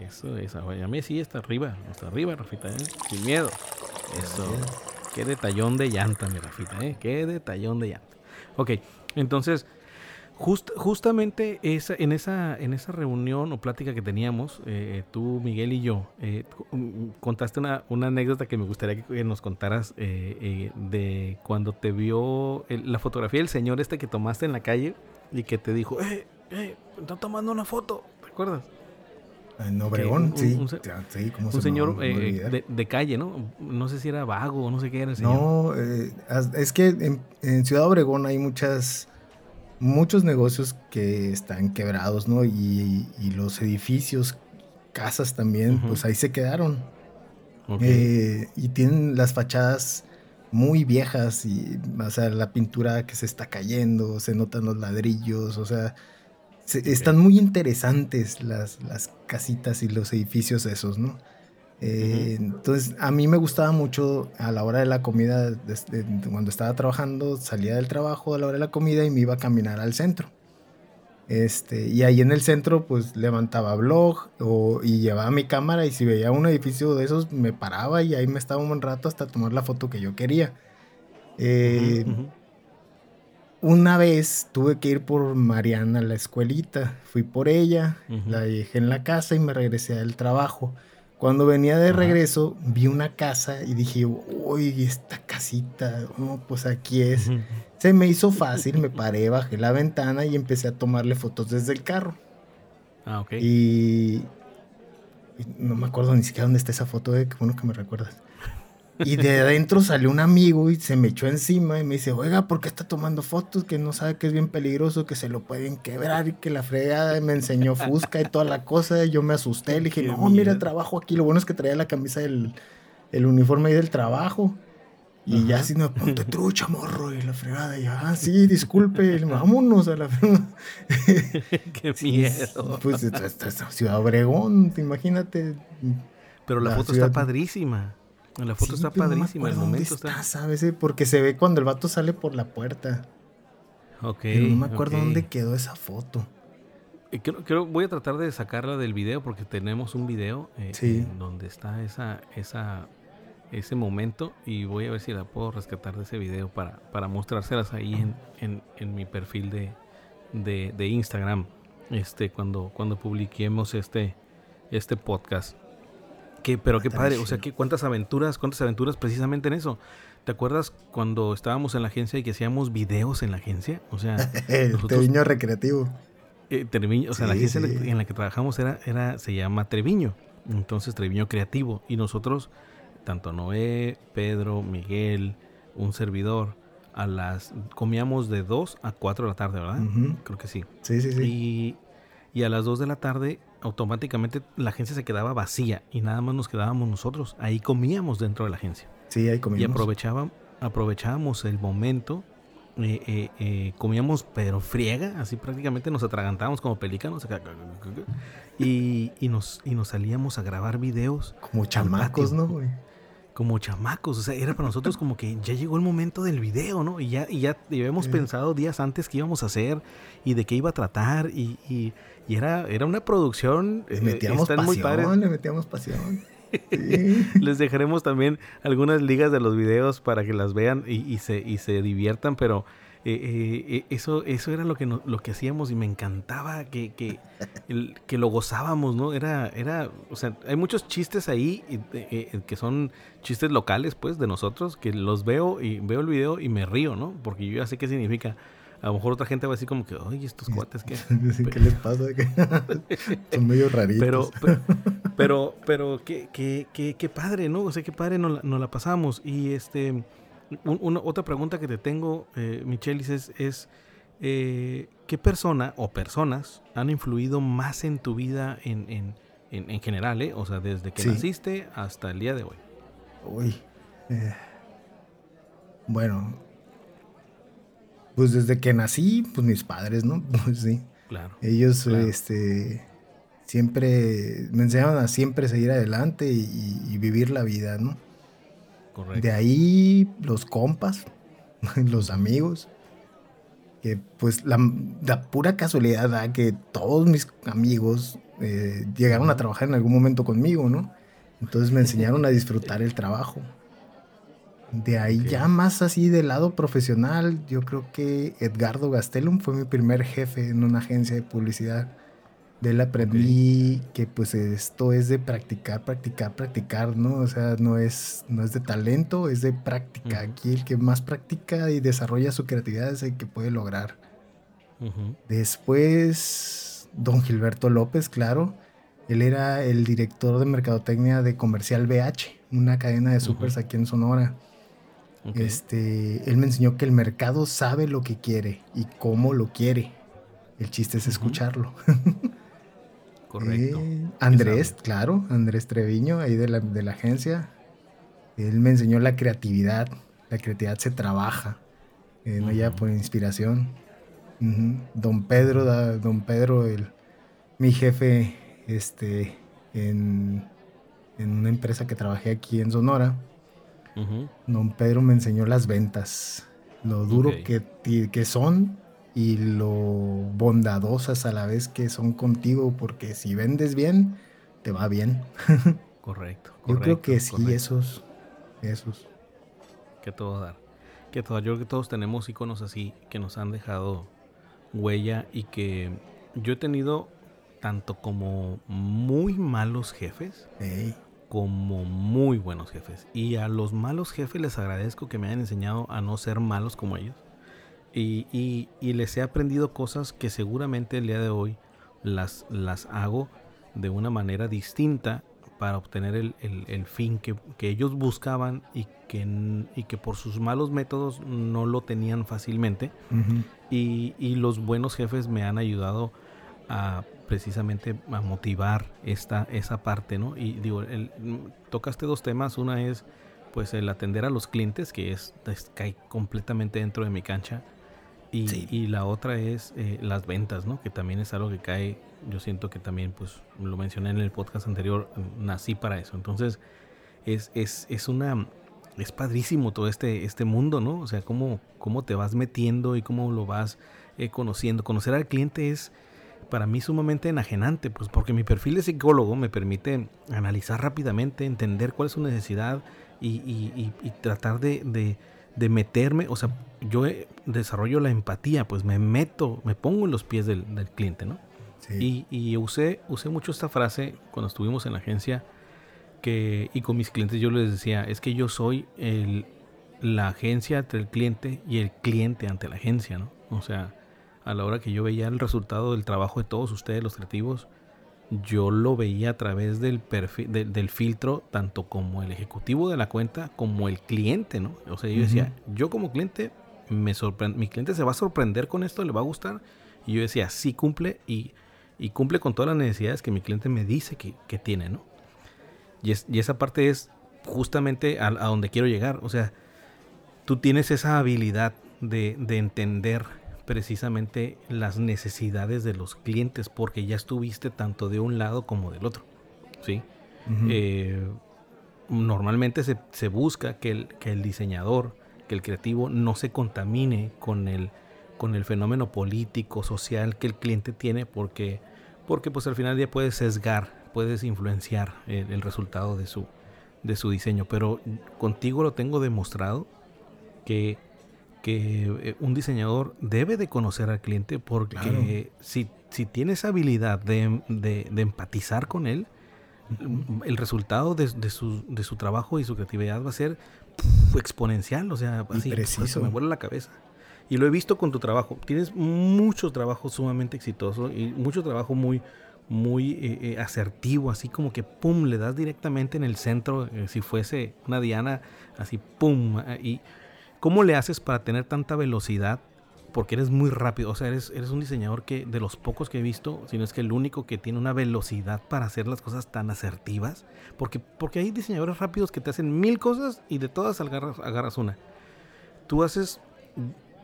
eso. A mí sí está arriba, está arriba, Rafita, ¿eh? sin miedo. Eso. Qué detallón de llanta, mi Rafita, ¿eh? Qué detallón de llanta. Ok, entonces, justamente esa, en, esa, en esa reunión o plática que teníamos, eh, tú, Miguel y yo, eh, mm, contaste una, anécdota que me gustaría que nos contaras eh, de cuando te vio la fotografía del señor este que tomaste en la calle y que te dijo, eh, eh, está tomando una foto, ¿te acuerdas? En Obregón, sí. Un, señor de, calle, ¿no? No sé si era vago, no sé qué era el señor. No, es que en, en Ciudad Obregón hay muchas muchos negocios que están quebrados, ¿no? Y, los edificios, casas también, pues ahí se quedaron. Eh, y tienen las fachadas muy viejas y, o sea, la pintura que se está cayendo, se notan los ladrillos, o sea, están muy interesantes las, las casitas y los edificios esos, ¿no? Eh, entonces, a mí me gustaba mucho a la hora de la comida, cuando estaba trabajando, salía del trabajo a la hora de la comida y me iba a caminar al centro. Este, y ahí en el centro, pues levantaba blog o, y llevaba mi cámara y si veía un edificio de esos, me paraba y ahí me estaba un buen rato hasta tomar la foto que yo quería. Eh, una vez tuve que ir por Mariana a la escuelita, fui por ella, la dejé en la casa y me regresé al trabajo. Cuando venía de regreso, vi una casa y dije, uy, esta casita, pues aquí es. Se me hizo fácil, me paré, bajé la ventana y empecé a tomarle fotos desde el carro. Ah, ok. Y, no me acuerdo ni siquiera dónde está esa foto, de eh, qué bueno que me recuerdas. Y de adentro salió un amigo y se me echó encima y me dice, oiga, ¿por qué está tomando fotos? Que no sabe que es bien peligroso, que se lo pueden quebrar y que la fregada me enseñó Fusca y toda la cosa. Y yo me asusté, le dije, no, mira, trabajo aquí. Lo bueno es que traía la camisa del el uniforme ahí del trabajo. Y ya así no, ponte trucha, morro, y la fregada. Y ah, sí, disculpe, vámonos a la fregada. (laughs) Qué miedo. Pues, Ciudad Obregón, imagínate. Pero la, foto está padrísima. La foto está padrísima, el momento está... ¿Sabes? Porque se ve cuando el vato sale por la puerta. Ok. Pero no me acuerdo dónde quedó esa foto. Eh, Creo, creo- voy a tratar de sacarla del video porque tenemos un video eh, Sí. en donde está esa, esa, ese momento y voy a ver si la puedo rescatar de ese video para, para mostrárselas ahí en, en- en mi perfil de, de, de Instagram este, cuando, cuando publiquemos este, este podcast. Que, pero qué padre, o sea, que cuántas aventuras, cuántas aventuras precisamente en eso. ¿Te acuerdas cuando estábamos en la agencia y que hacíamos videos en la agencia? O sea, (laughs) El Nosotros- Treviño recreativo. eh, Treviño, o sea, la agencia en la- sí. en la que trabajamos era, era, se llama Treviño, entonces Treviño Creativo, y nosotros, tanto Noé, Pedro, Miguel, un servidor, a las, comíamos de 2 a 4 de la tarde, ¿verdad? Creo que sí. Sí, sí, sí. Y, y a las 2 de la tarde, automáticamente la agencia se quedaba vacía y nada más nos quedábamos nosotros, ahí comíamos dentro de la agencia. Sí, ahí Y comimos. aprovechaba, aprovechábamos el momento, eh, eh, eh, comíamos pero friega, así prácticamente nos atragantábamos como pelícanos y, y nos, y nos salíamos a grabar videos Como chamacos. ¿no, güey? Como chamacos, o sea, era para nosotros como que ya llegó el momento del video, ¿no? Y ya, y ya y habíamos Sí. pensado días antes qué íbamos a hacer y de qué iba a tratar y, y- y era, era una producción, Le eh, metíamos están muy padres. pasión, le metíamos pasión. Sí. (laughs) Les dejaremos también algunas ligas de los videos para que las vean y, y se, y se diviertan, pero eh, eh, eso, eso era lo que, no- lo que hacíamos y me encantaba que, que, (laughs) el- que lo gozábamos, ¿no? Era, era, o sea, hay muchos chistes ahí eh, que son chistes locales, pues, de nosotros, que los veo y veo el video y me río, ¿no? Porque yo ya sé qué significa. A lo mejor otra gente va a decir como que, oye, estos cuates, ¿qué? (laughs) Dicen, ¿Qué les pasa? (laughs) Son medio raritos. Pero, pero, pero, pero qué, qué, qué, qué padre, ¿no? O sea, qué padre nos nos la pasamos. Y este, un- una, otra pregunta que te tengo, eh, Michelis, es, es eh, ¿qué persona o personas han influido más en tu vida en, en, en, en general, eh? O sea, desde que Sí. naciste hasta el día de hoy. Uy. eh, Bueno. Pues desde que nací, pues mis padres, ¿no? (laughs) Pues sí. Claro. Ellos, Claro. este, siempre me enseñaron a siempre seguir adelante y, y vivir la vida, ¿no? Correcto. De ahí los compas, (laughs) los amigos, que pues la, la pura casualidad da que todos mis amigos eh, llegaron a trabajar en algún momento conmigo, ¿no? Entonces me enseñaron a disfrutar el trabajo. De ahí ya más así del lado profesional, yo creo que Edgardo Gastelum fue mi primer jefe en una agencia de publicidad. De él aprendí que pues esto es de practicar, practicar, practicar, ¿no? O sea, no es, no es de talento, es de práctica. Aquí el que más practica y desarrolla su creatividad es el que puede lograr. Después, don Gilberto López, claro. Él era el director de mercadotecnia de Comercial BH, una cadena de supers aquí en Sonora. Este, él me enseñó que el mercado sabe lo que quiere y cómo lo quiere. El chiste es escucharlo. (laughs) Correcto. Eh, Andrés, claro, Andrés Treviño, ahí de la, de la agencia. Él me enseñó la creatividad. La creatividad se trabaja, eh, no ya por inspiración. Don Pedro, da- don Pedro, el, mi jefe, este, en, en una empresa que trabajé aquí en Sonora. Don Pedro me enseñó las ventas, lo duro que, que son y lo bondadosas a la vez que son contigo, porque si vendes bien, te va bien. (laughs) Correcto. Yo creo correcto, que sí, correcto. esos, esos. que todo dar. Que todo, yo creo que todos tenemos iconos así que nos han dejado huella y que yo he tenido tanto como muy malos jefes como muy buenos jefes. Y a los malos jefes les agradezco que me hayan enseñado a no ser malos como ellos. Y, y- y les he aprendido cosas que seguramente el día de hoy las, las hago de una manera distinta para obtener el, el- el fin que, que ellos buscaban y que, y que por sus malos métodos no lo tenían fácilmente. Y, y los buenos jefes me han ayudado a precisamente a motivar esta, esa parte, ¿no? Y digo, el- tocaste dos temas. Una es pues el atender a los clientes, que es, es- cae completamente dentro de mi cancha. Y, y la otra es eh, las ventas, ¿no? Que también es algo que cae, yo siento que también, pues, lo mencioné en el podcast anterior, nací para eso. Entonces, es, es, es una, es padrísimo todo este, este mundo, ¿no? O sea, cómo, cómo te vas metiendo y cómo lo vas eh, conociendo. Conocer al cliente es para mí sumamente enajenante, pues porque mi perfil de psicólogo me permite analizar rápidamente, entender cuál es su necesidad y, tratar de, meterme, o sea, yo desarrollo la empatía, pues me meto, me pongo en los pies del, cliente, ¿no? Sí. Y, usé, usé mucho esta frase cuando estuvimos en la agencia que, y con mis clientes yo les decía, es que yo soy el, la agencia ante el cliente y el cliente ante la agencia, ¿no? O sea, a la hora que yo veía el resultado del trabajo de todos ustedes, los creativos, yo lo veía a través del perfil, del filtro, tanto como el ejecutivo de la cuenta, como el cliente, ¿no? O sea, yo decía, yo como cliente, me mi cliente se va a sorprender con esto, le va a gustar. Y yo decía, sí cumple y, cumple con todas las necesidades que mi cliente me dice que, tiene, ¿no? Y, y, esa parte es justamente a, donde quiero llegar. O sea, tú tienes esa habilidad de, de entender precisamente las necesidades de los clientes porque ya estuviste tanto de un lado como del otro. ¿sí? Eh, normalmente se, busca que el, que el, diseñador, que el creativo no se contamine con el, con el fenómeno político, social que el cliente tiene porque, porque pues al final ya puedes sesgar, puedes influenciar el, el resultado de su, de su diseño. Pero contigo lo tengo demostrado que que eh, un diseñador debe de conocer al cliente porque si, si tienes habilidad de, empatizar con él, el resultado de, su, de, su, trabajo y su creatividad va a ser exponencial, o sea, así, preciso. me vuela la cabeza. Y lo he visto con tu trabajo. Tienes mucho trabajo sumamente exitoso y mucho trabajo muy, muy eh, eh, asertivo, así como que pum, le das directamente en el centro, si fuese una diana, así pum, y ¿Cómo le haces para tener tanta velocidad? Porque eres muy rápido, o sea, eres, eres un diseñador que de los pocos que he visto, si no es que el único que tiene una velocidad para hacer las cosas tan asertivas. Porque, porque hay diseñadores rápidos que te hacen mil cosas y de todas agarras, agarras una. Tú haces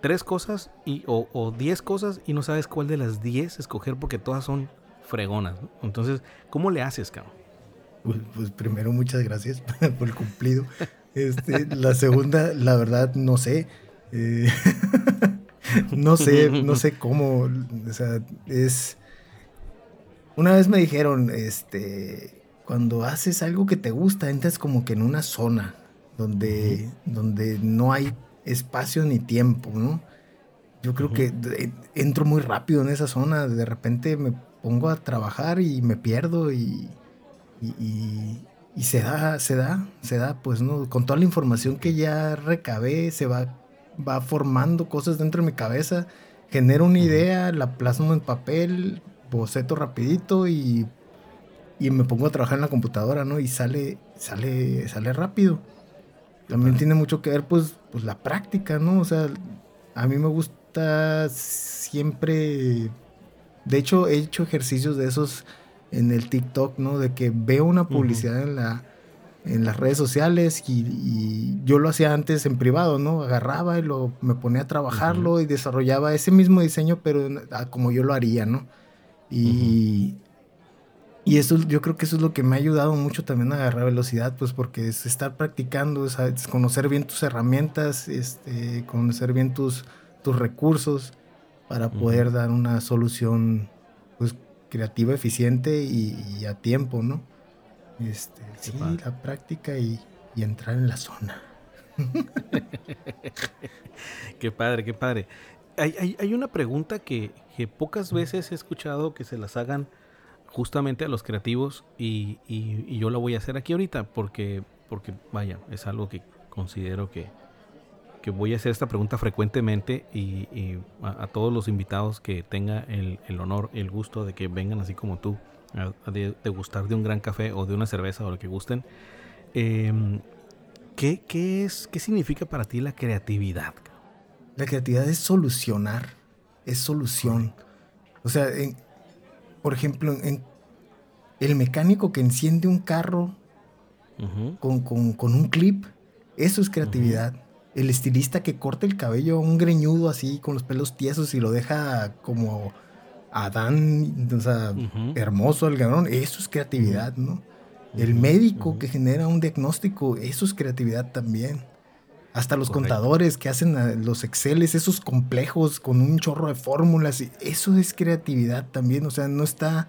tres cosas y, o, diez cosas y no sabes cuál de las diez escoger porque todas son fregonas. Entonces, ¿cómo le haces, cabrón? Pues, pues, primero, muchas gracias (laughs) por el cumplido. Este, la segunda, la verdad, no sé. Eh, (laughs) no sé, no sé cómo. O sea, es. Una vez me dijeron, este, cuando haces algo que te gusta, entras como que en una zona donde, donde no hay espacio ni tiempo, ¿no? Yo creo que entro muy rápido en esa zona, de repente me pongo a trabajar y me pierdo y, y se da, se da, se da, pues no, con toda la información que ya recabé, se va, va formando cosas dentro de mi cabeza, genero una idea, la plasmo en papel, boceto rapidito y, y me pongo a trabajar en la computadora, ¿no? Y sale, sale, sale rápido. También tiene mucho que ver, pues, pues la práctica, ¿no? O sea, a mí me gusta siempre, de hecho, he hecho ejercicios de esos en el TikTok, ¿no? De que veo una publicidad en, la, en las redes sociales y, yo lo hacía antes en privado, ¿no? Agarraba y lo, me ponía a trabajarlo y desarrollaba ese mismo diseño, pero como yo lo haría, ¿no? Y, y eso, yo creo que eso es lo que me ha ayudado mucho también a agarrar velocidad, pues porque es estar practicando, es conocer bien tus herramientas, este, conocer bien tus, tus recursos para poder dar una solución pues creativa, eficiente y, a tiempo, ¿no? Este, sí, la práctica y, entrar en la zona. (laughs) qué padre, qué padre. Hay, una pregunta que, pocas veces he escuchado que se las hagan justamente a los creativos y, y, yo la voy a hacer aquí ahorita porque, porque, vaya, es algo que considero que, que voy a hacer esta pregunta frecuentemente y, a, todos los invitados que tenga el, honor y el gusto de que vengan así como tú a, degustar de un gran café o de una cerveza o lo que gusten. Em, ¿qué, es, ¿Qué significa para ti la creatividad? La creatividad es solucionar, es solución. O sea, por ejemplo, en, el mecánico que enciende un carro con, un clip, eso es creatividad el estilista que corta el cabello un greñudo así con los pelos tiesos y lo deja como Adán, o sea, hermoso el cabrón, eso es creatividad, ¿no? El médico que genera un diagnóstico, eso es creatividad también. Hasta los contadores que hacen los Exceles, esos complejos con un chorro de fórmulas, eso es creatividad también. O sea, no está,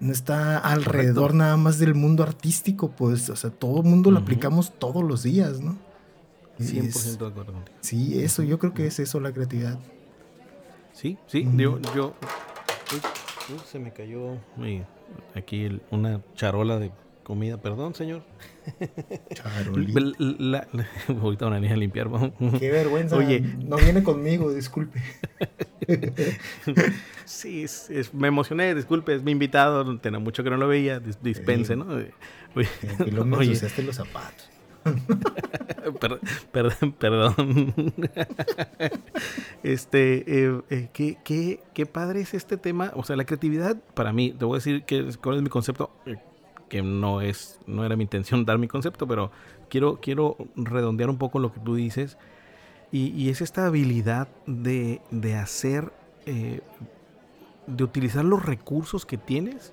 no está alrededor nada más del mundo artístico, pues, o sea, todo el mundo lo aplicamos todos los días, ¿no? 100% de acuerdo Sí, eso, yo creo que es eso la creatividad. Sí, sí, yo, yo se me cayó aquí una charola de comida, perdón, señor. (laughs) La, (laughs) ahorita van a a limpiar. Qué vergüenza. Oye, no viene conmigo, disculpe. (laughs) sí, me emocioné, disculpe, es mi invitado, tenía mucho que no lo veía, dispense, ¿no? Oye, lo me los zapatos. Perdón, perdón. este, eh, eh, ¿qué, qué, qué, padre es este tema. O sea, la creatividad, para mí, te voy a decir que, cuál es mi concepto, eh, que no es, no era mi intención dar mi concepto, pero quiero, quiero redondear un poco lo que tú dices. Y, es esta habilidad de, de hacer, de utilizar los recursos que tienes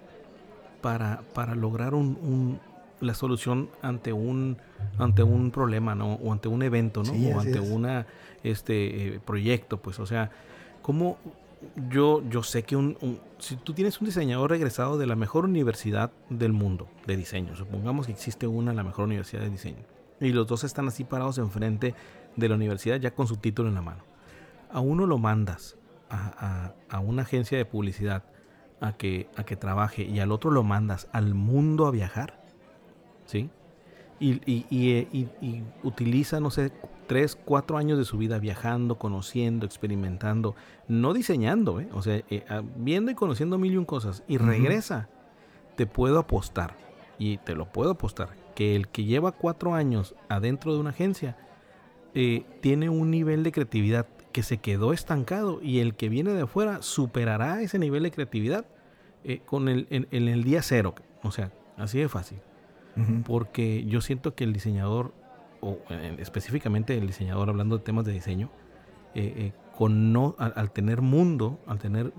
para, para lograr un, la solución ante un ante un problema, ¿no? O ante un evento, ¿no? o ante un este eh, proyecto, pues, o sea, como yo yo sé que un, si tú tienes un diseñador regresado de la mejor universidad del mundo de diseño, supongamos que existe una la mejor universidad de diseño y los dos están así parados enfrente de la universidad ya con su título en la mano. A uno lo mandas a, a, a una agencia de publicidad a que, a que trabaje y al otro lo mandas al mundo a viajar ¿sí? Y, y, utiliza, no sé, tres, cuatro años de su vida viajando, conociendo, experimentando, no diseñando, ¿eh? o sea, eh, ah, viendo y conociendo mil y un cosas, y regresa, te puedo apostar, y te lo puedo apostar, que el que lleva cuatro años adentro de una agencia eh, tiene un nivel de creatividad que se quedó estancado, y el que viene de afuera superará ese nivel de creatividad con el, en el día cero, o sea, así de fácil porque yo siento que el diseñador, o eh, específicamente el diseñador hablando de temas de diseño, eh, eh, con no, al, tener mundo, al tener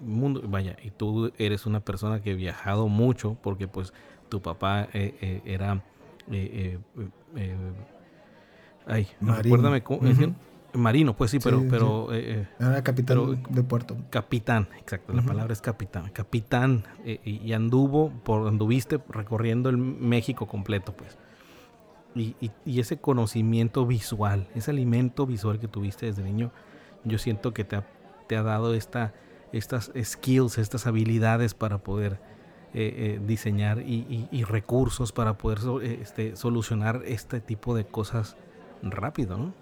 mundo, vaya, y tú eres una persona que ha viajado mucho, porque pues tu papá era, ay, recuérdame cómo, Marino, pues sí, pero... pero eh, eh, Era capitán de puerto. Capitán, exacto, la palabra es capitán. Capitán, eh, y, anduvo, por anduviste recorriendo el México completo, pues. Y, y, ese conocimiento visual, ese alimento visual que tuviste desde niño, yo siento que te ha, te ha dado esta, estas skills, estas habilidades para poder diseñar y, recursos para poder este, solucionar este tipo de cosas rápido, ¿no?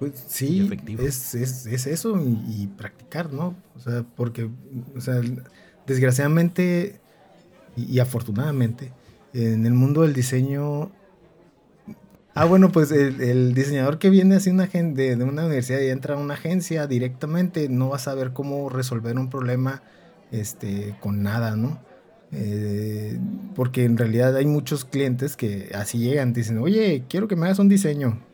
Pues sí, es, es, es, eso y, practicar, ¿no? O sea, porque, o sea, desgraciadamente y, afortunadamente, en el mundo del diseño... Ah, bueno, pues el, diseñador que viene así una de, de una universidad y entra a una agencia directamente no va a saber cómo resolver un problema este, con nada, ¿no? Eh, porque en realidad hay muchos clientes que así llegan, dicen, oye, quiero que me hagas un diseño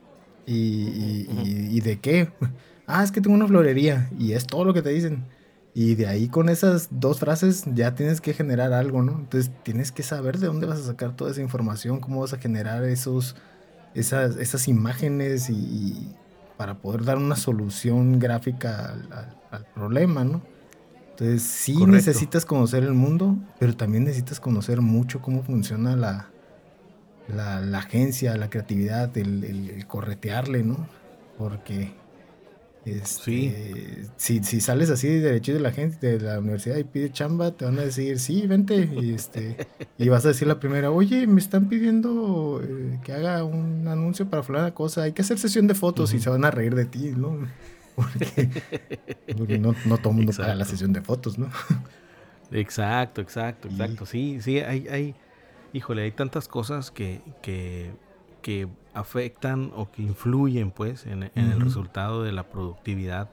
¿Y, y, de qué? (laughs) Ah, es que tengo una florería y es todo lo que te dicen. Y de ahí con esas dos frases ya tienes que generar algo, ¿no? Entonces tienes que saber de dónde vas a sacar toda esa información, cómo vas a generar esos, esas, esas imágenes y, para poder dar una solución gráfica al, problema, ¿no? Entonces sí necesitas conocer el mundo, pero también necesitas conocer mucho cómo funciona la, la, la agencia, la creatividad, el, el, corretearle, ¿no? Porque este, si, si, sales así de derecho de la gente de la universidad y pide chamba, te van a decir, sí, vente. Y, este, (laughs) y vas a decir la primera, oye, me están pidiendo eh, que haga un anuncio para fulana cosa, hay que hacer sesión de fotos y se van a reír de ti, ¿no? (laughs) Porque, porque no, no, todo el mundo paga la sesión de fotos, ¿no? Exacto, exacto, exacto. Sí, sí, hay, hay, híjole, hay tantas cosas que, que, que afectan o que influyen pues en, el resultado de la productividad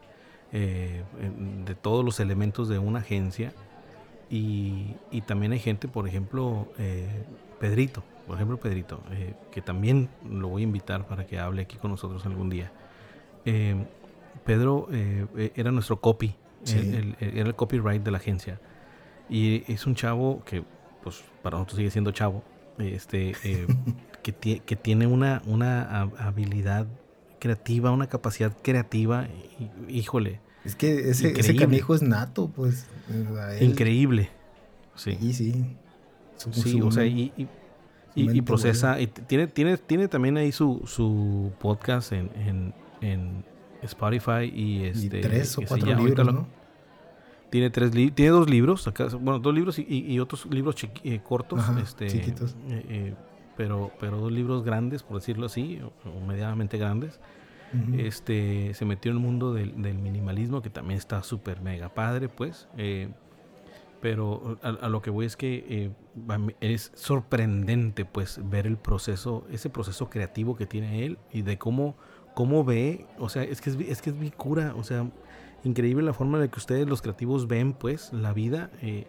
eh, de todos los elementos de una agencia. Y, y también hay gente, por ejemplo, eh, Pedrito, por ejemplo Pedrito, eh, que también lo voy a invitar para que hable aquí con nosotros algún día. Pedro era nuestro copy, era el copyright de la agencia. Y es un chavo que pues para nosotros sigue siendo chavo, este, eh, (laughs) que, que, tiene una, una habilidad creativa, una capacidad creativa, híjole. Es que ese, ese canijo es nato, pues. Increíble. Sí, sí. Sí, o sea, y, y, procesa. Y tiene, tiene, tiene también ahí su, su podcast en, en, Spotify y este. tres o cuatro libros, ¿no? Tiene tres tiene dos libros, acá, bueno, dos libros y, otros libros eh, cortos, este, chiquitos. Eh, eh, pero, pero dos libros grandes, por decirlo así, o, medianamente grandes. Este se metió en el mundo del, del minimalismo, que también está súper mega padre, pues. pero a, lo que voy es que es sorprendente, pues, ver el proceso, ese proceso creativo que tiene él y de cómo, cómo ve, o sea, es que es, es que es mi cura, o sea, increíble la forma en la que ustedes los creativos ven pues la vida eh,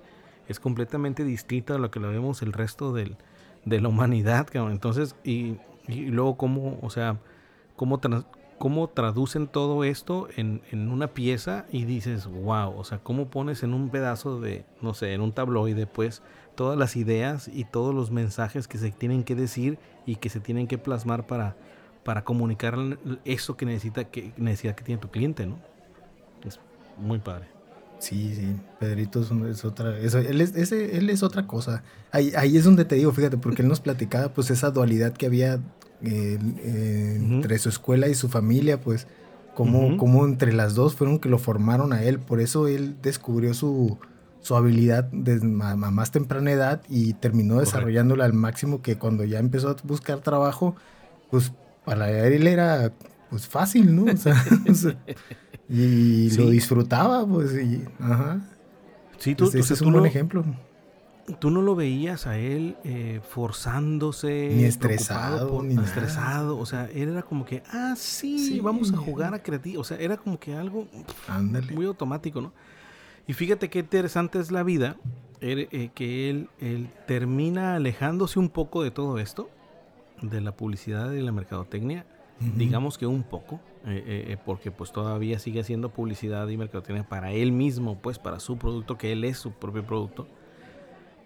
es completamente distinta a lo que lo vemos el resto del, de la humanidad entonces y, y, luego cómo o sea cómo, cómo traducen todo esto en, en, una pieza y dices wow o sea cómo pones en un pedazo de no sé en un tabloide pues todas las ideas y todos los mensajes que se tienen que decir y que se tienen que plasmar para para comunicar eso que necesita que necesidad que tiene tu cliente no muy padre. Sí, sí, Pedrito es, otra, él, es, ese, él es otra cosa. Ahí, ahí es donde te digo, fíjate, porque él nos platicaba pues esa dualidad que había eh, entre su escuela y su familia, pues como, entre las dos fueron que lo formaron a él. Por eso él descubrió su, su habilidad desde a más temprana edad y terminó desarrollándola al máximo que cuando ya empezó a buscar trabajo, pues para él era pues fácil, ¿no? O sea, (laughs) Y lo disfrutaba, pues, y, ajá. Sí, tú, ese es un buen ejemplo. Tú no lo veías a él eh, forzándose. Ni estresado, ni estresado. O sea, él era como que, ah, sí, vamos a jugar a creativo. O sea, era como que algo muy automático, ¿no? Y fíjate qué interesante es la vida, eh, que él, él termina alejándose un poco de todo esto, de la publicidad y la mercadotecnia, digamos que un poco, eh, eh, eh, porque pues todavía sigue haciendo publicidad y mercadotecnia para él mismo, pues para su producto, que él es su propio producto.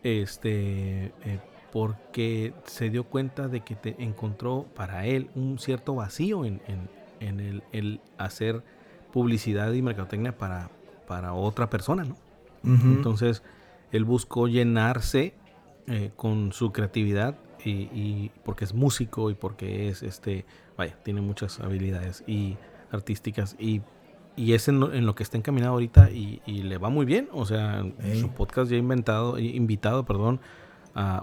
Este, porque se dio cuenta de que te encontró para él un cierto vacío en, el, hacer publicidad y mercadotecnia para, para otra persona, ¿no? Entonces, él buscó llenarse con su creatividad y, porque es músico y porque es este vaya, tiene muchas habilidades y artísticas y, y es en, lo que está encaminado ahorita y, le va muy bien. O sea, su podcast ya ha inventado, invitado, perdón,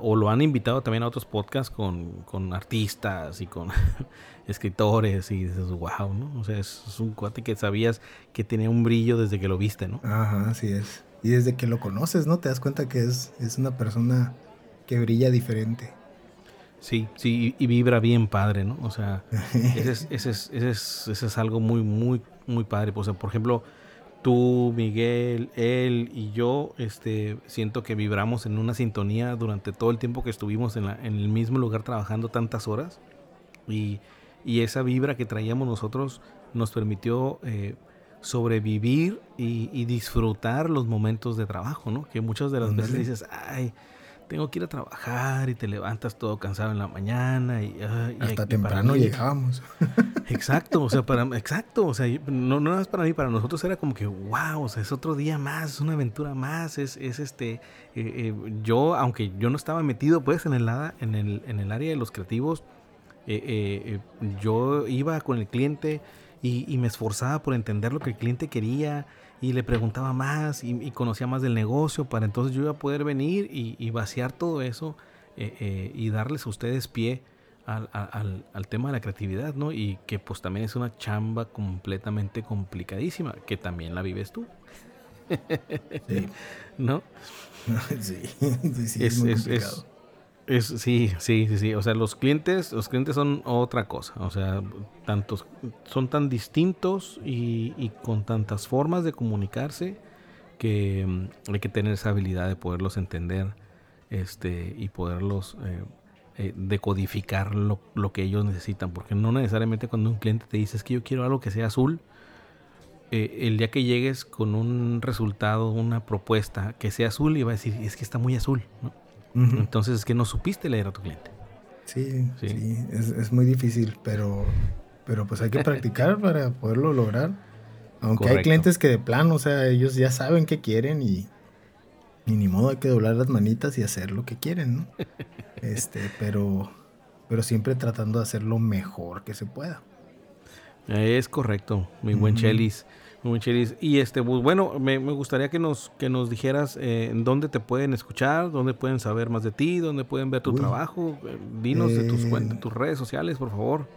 o lo han invitado también a otros podcasts con, con artistas y con (laughs) escritores y dices, wow, ¿no? O sea, es, un cuate que sabías que tenía un brillo desde que lo viste, ¿no? Ajá, así es. Y desde que lo conoces, ¿no? Te das cuenta que es, es una persona que brilla diferente. Sí, sí, y, vibra bien padre, ¿no? O sea, ese es, es, algo muy, muy, muy padre. O sea, por ejemplo, tú, Miguel, él y yo, este, siento que vibramos en una sintonía durante todo el tiempo que estuvimos en, el mismo lugar trabajando tantas horas. Y, esa vibra que traíamos nosotros nos permitió eh, sobrevivir y, disfrutar los momentos de trabajo, ¿no? Que muchas de las veces dices, ay, tengo que ir a trabajar y te levantas todo cansado en la mañana y, hasta temprano llegábamos. (laughs) Exacto, o sea, para exacto, o sea, no no es para mí, para nosotros era como que wow, o sea, es otro día más, es una aventura más, es, es este eh, eh, yo aunque yo no estaba metido pues en el en el en el área de los creativos, eh, yo iba con el cliente y, y me esforzaba por entender lo que el cliente quería y le preguntaba más y, conocía más del negocio para entonces yo iba a poder venir y, vaciar todo eso eh, eh, y darles a ustedes pie al, al, tema de la creatividad, ¿no? Y que pues también es una chamba completamente complicadísima, que también la vives tú. Sí. (laughs) ¿No? (laughs) Sí, sí, sí es, muy complicado. Es, sí, sí, sí, sí. O sea, los clientes, los clientes son otra cosa. O sea, tantos, son tan distintos y, con tantas formas de comunicarse que mm, hay que tener esa habilidad de poderlos entender este, y poderlos eh, eh, decodificar lo, que ellos necesitan. Porque no necesariamente cuando un cliente te dice es que yo quiero algo que sea azul, eh, el día que llegues con un resultado, una propuesta que sea azul, y va a decir es que está muy azul, ¿no? Entonces es que no supiste leer a tu cliente. Sí, sí, es, muy difícil, pero, pero pues hay que practicar (laughs) para poderlo lograr. Aunque hay clientes que de plano, o sea, ellos ya saben qué quieren y, ni modo hay que doblar las manitas y hacer lo que quieren, ¿no? (laughs) este, pero, pero siempre tratando de hacer lo mejor que se pueda. Es correcto, mi buen Chelis. Muy Chelis. Y este, pues, bueno, me, gustaría que nos, que nos dijeras eh, dónde te pueden escuchar, dónde pueden saber más de ti, dónde pueden ver tu trabajo. Eh, dinos de tus, eh, tus redes sociales, por favor.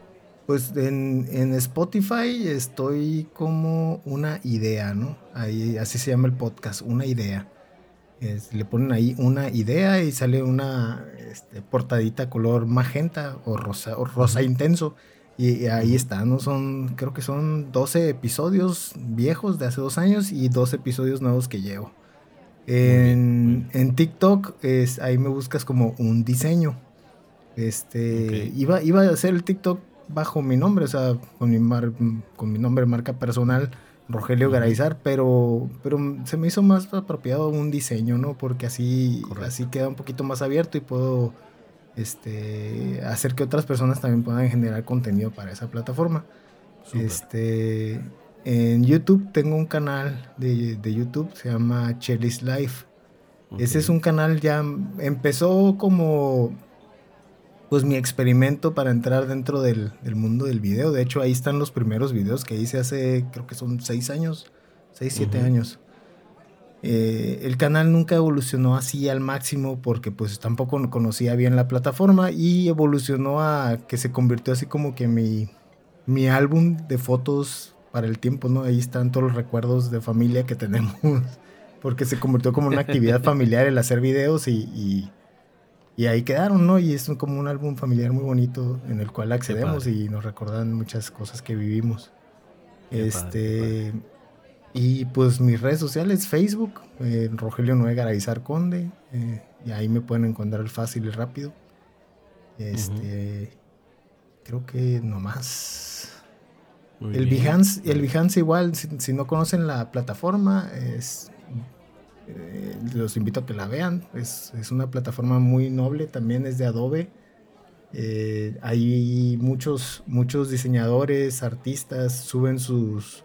Pues en, Spotify estoy como una idea, ¿no? Ahí, así se llama el podcast, una idea. le ponen ahí una idea y sale una este, portadita color magenta o rosa, o rosa intenso. Y ahí está, ¿no? Son, creo que son 12 episodios viejos de hace dos años y dos episodios nuevos que llevo. En, en TikTok es, ahí me buscas como un diseño. Este, iba, iba a hacer el TikTok bajo mi nombre, o sea, con mi, mar, con mi nombre marca personal, Rogelio Garaizar, pero, pero se me hizo más apropiado un diseño, ¿no? Porque así, así queda un poquito más abierto y puedo este, hacer que otras personas también puedan generar contenido para esa plataforma. Este, en YouTube tengo un canal de, de YouTube, se llama Chelis Life. Ese es un canal ya, empezó como pues mi experimento para entrar dentro del, del, mundo del video. De hecho, ahí están los primeros videos que hice hace, creo que son seis años, seis, siete años. Eh, el canal nunca evolucionó así al máximo porque pues tampoco conocía bien la plataforma y evolucionó a que se convirtió así como que mi, mi álbum de fotos para el tiempo, ¿no? Ahí están todos los recuerdos de familia que tenemos (laughs) porque se convirtió como una actividad familiar el hacer videos y, y, ahí quedaron, ¿no? Y es como un álbum familiar muy bonito en el cual accedemos y nos recordan muchas cosas que vivimos. este... Y pues mis redes sociales, Facebook, eh, Rogelio Noé Garavizar Conde, eh, y ahí me pueden encontrar fácil y rápido. Este, creo que nomás. el Behance, el Behance igual, si, no conocen la plataforma, es, eh, los invito a que la vean. Es, es, una plataforma muy noble, también es de Adobe. hay muchos, muchos diseñadores, artistas, suben sus,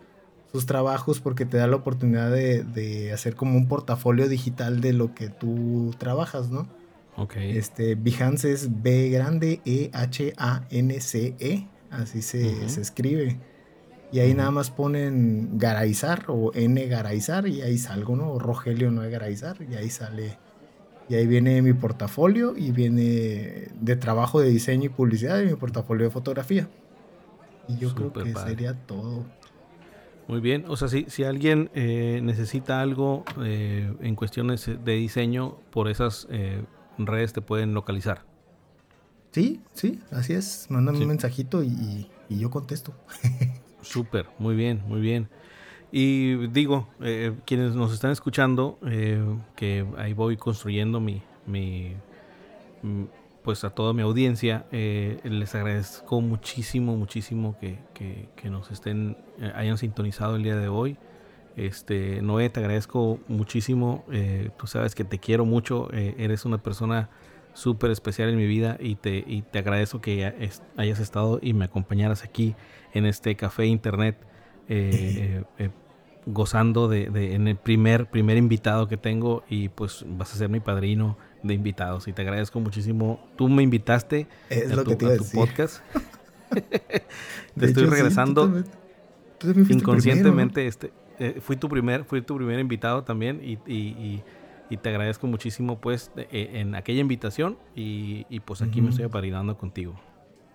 sus trabajos porque te da la oportunidad de, hacer como un portafolio digital de lo que tú trabajas, ¿no? Ok. Este, Behance es B grande E H A N C E, así se, escribe. Y ahí nada más ponen Garaizar o N Garaizar y ahí salgo, ¿no? O Rogelio no es Garaizar y ahí sale. Y ahí viene mi portafolio y viene de trabajo de diseño y publicidad y mi portafolio de fotografía. Y yo creo que sería todo. Muy bien, o sea, si, si alguien eh, necesita algo eh, en cuestiones de diseño, por esas eh, redes te pueden localizar. Sí, sí, así es. Mándame un mensajito y, yo contesto. (laughs) Súper, muy bien, muy bien. Y digo, quienes nos están escuchando, que ahí voy construyendo mi, mi pues a toda mi audiencia, eh, les agradezco muchísimo, muchísimo que, que, nos estén, eh, hayan sintonizado el día de hoy. Este, Noé, te agradezco muchísimo. Eh, tú sabes que te quiero mucho. eres una persona súper especial en mi vida y te, y te agradezco que hayas estado y me acompañaras aquí en este café internet. (laughs) gozando de, de, en el primer primer invitado que tengo y pues vas a ser mi padrino de invitados y te agradezco muchísimo. Tú me invitaste a, tu, podcast. (laughs) (laughs) te estoy regresando inconscientemente. este, eh, fui tu primer, fui tu primer invitado también y, y, y, te agradezco muchísimo pues eh, en aquella invitación y, pues aquí me estoy aparidando contigo.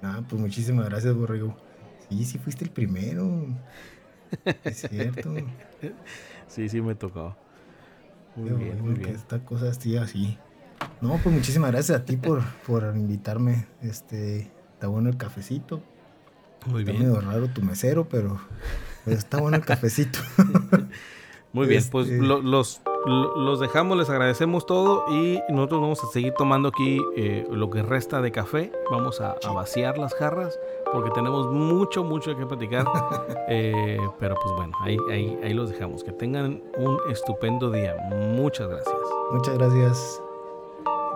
Ah, pues muchísimas gracias, Borrego. Sí, sí fuiste el primero. Es cierto. (laughs) sí, sí me tocó. Muy bien, muy bien. esta cosa así así. No, pues muchísimas gracias a ti por, por invitarme. Este, está bueno el cafecito. Muy está medio raro tu mesero, pero, está bueno el cafecito. (laughs) Muy bien, pues este los, los dejamos, les agradecemos todo y nosotros vamos a seguir tomando aquí eh, lo que resta de café. Vamos a, vaciar las jarras porque tenemos mucho, mucho que platicar. (laughs) Eh, pero pues bueno, ahí, ahí, ahí los dejamos. Que tengan un estupendo día. Muchas gracias. Muchas gracias.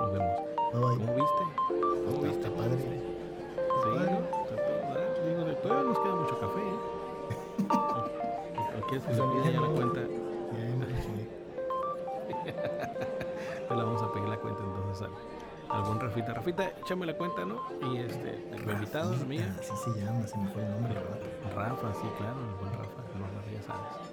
Nos vemos. Bye, bye. ¿Cómo viste? ¿Cómo Está- viste? está padre. Sí, padre. ¿no? Digo, todavía nos queda mucho café, ¿eh? ¿O- o quieres que se pida ya la cuenta? (laughs) Te la vamos a pedir la cuenta entonces a algún Rafita. Rafita, échame la cuenta, ¿no? Y este, el invitado mía. Así se llama, se me fue el nombre. ¿verdad? Rafa, sí, claro, el buen Rafa, no, ya sabes.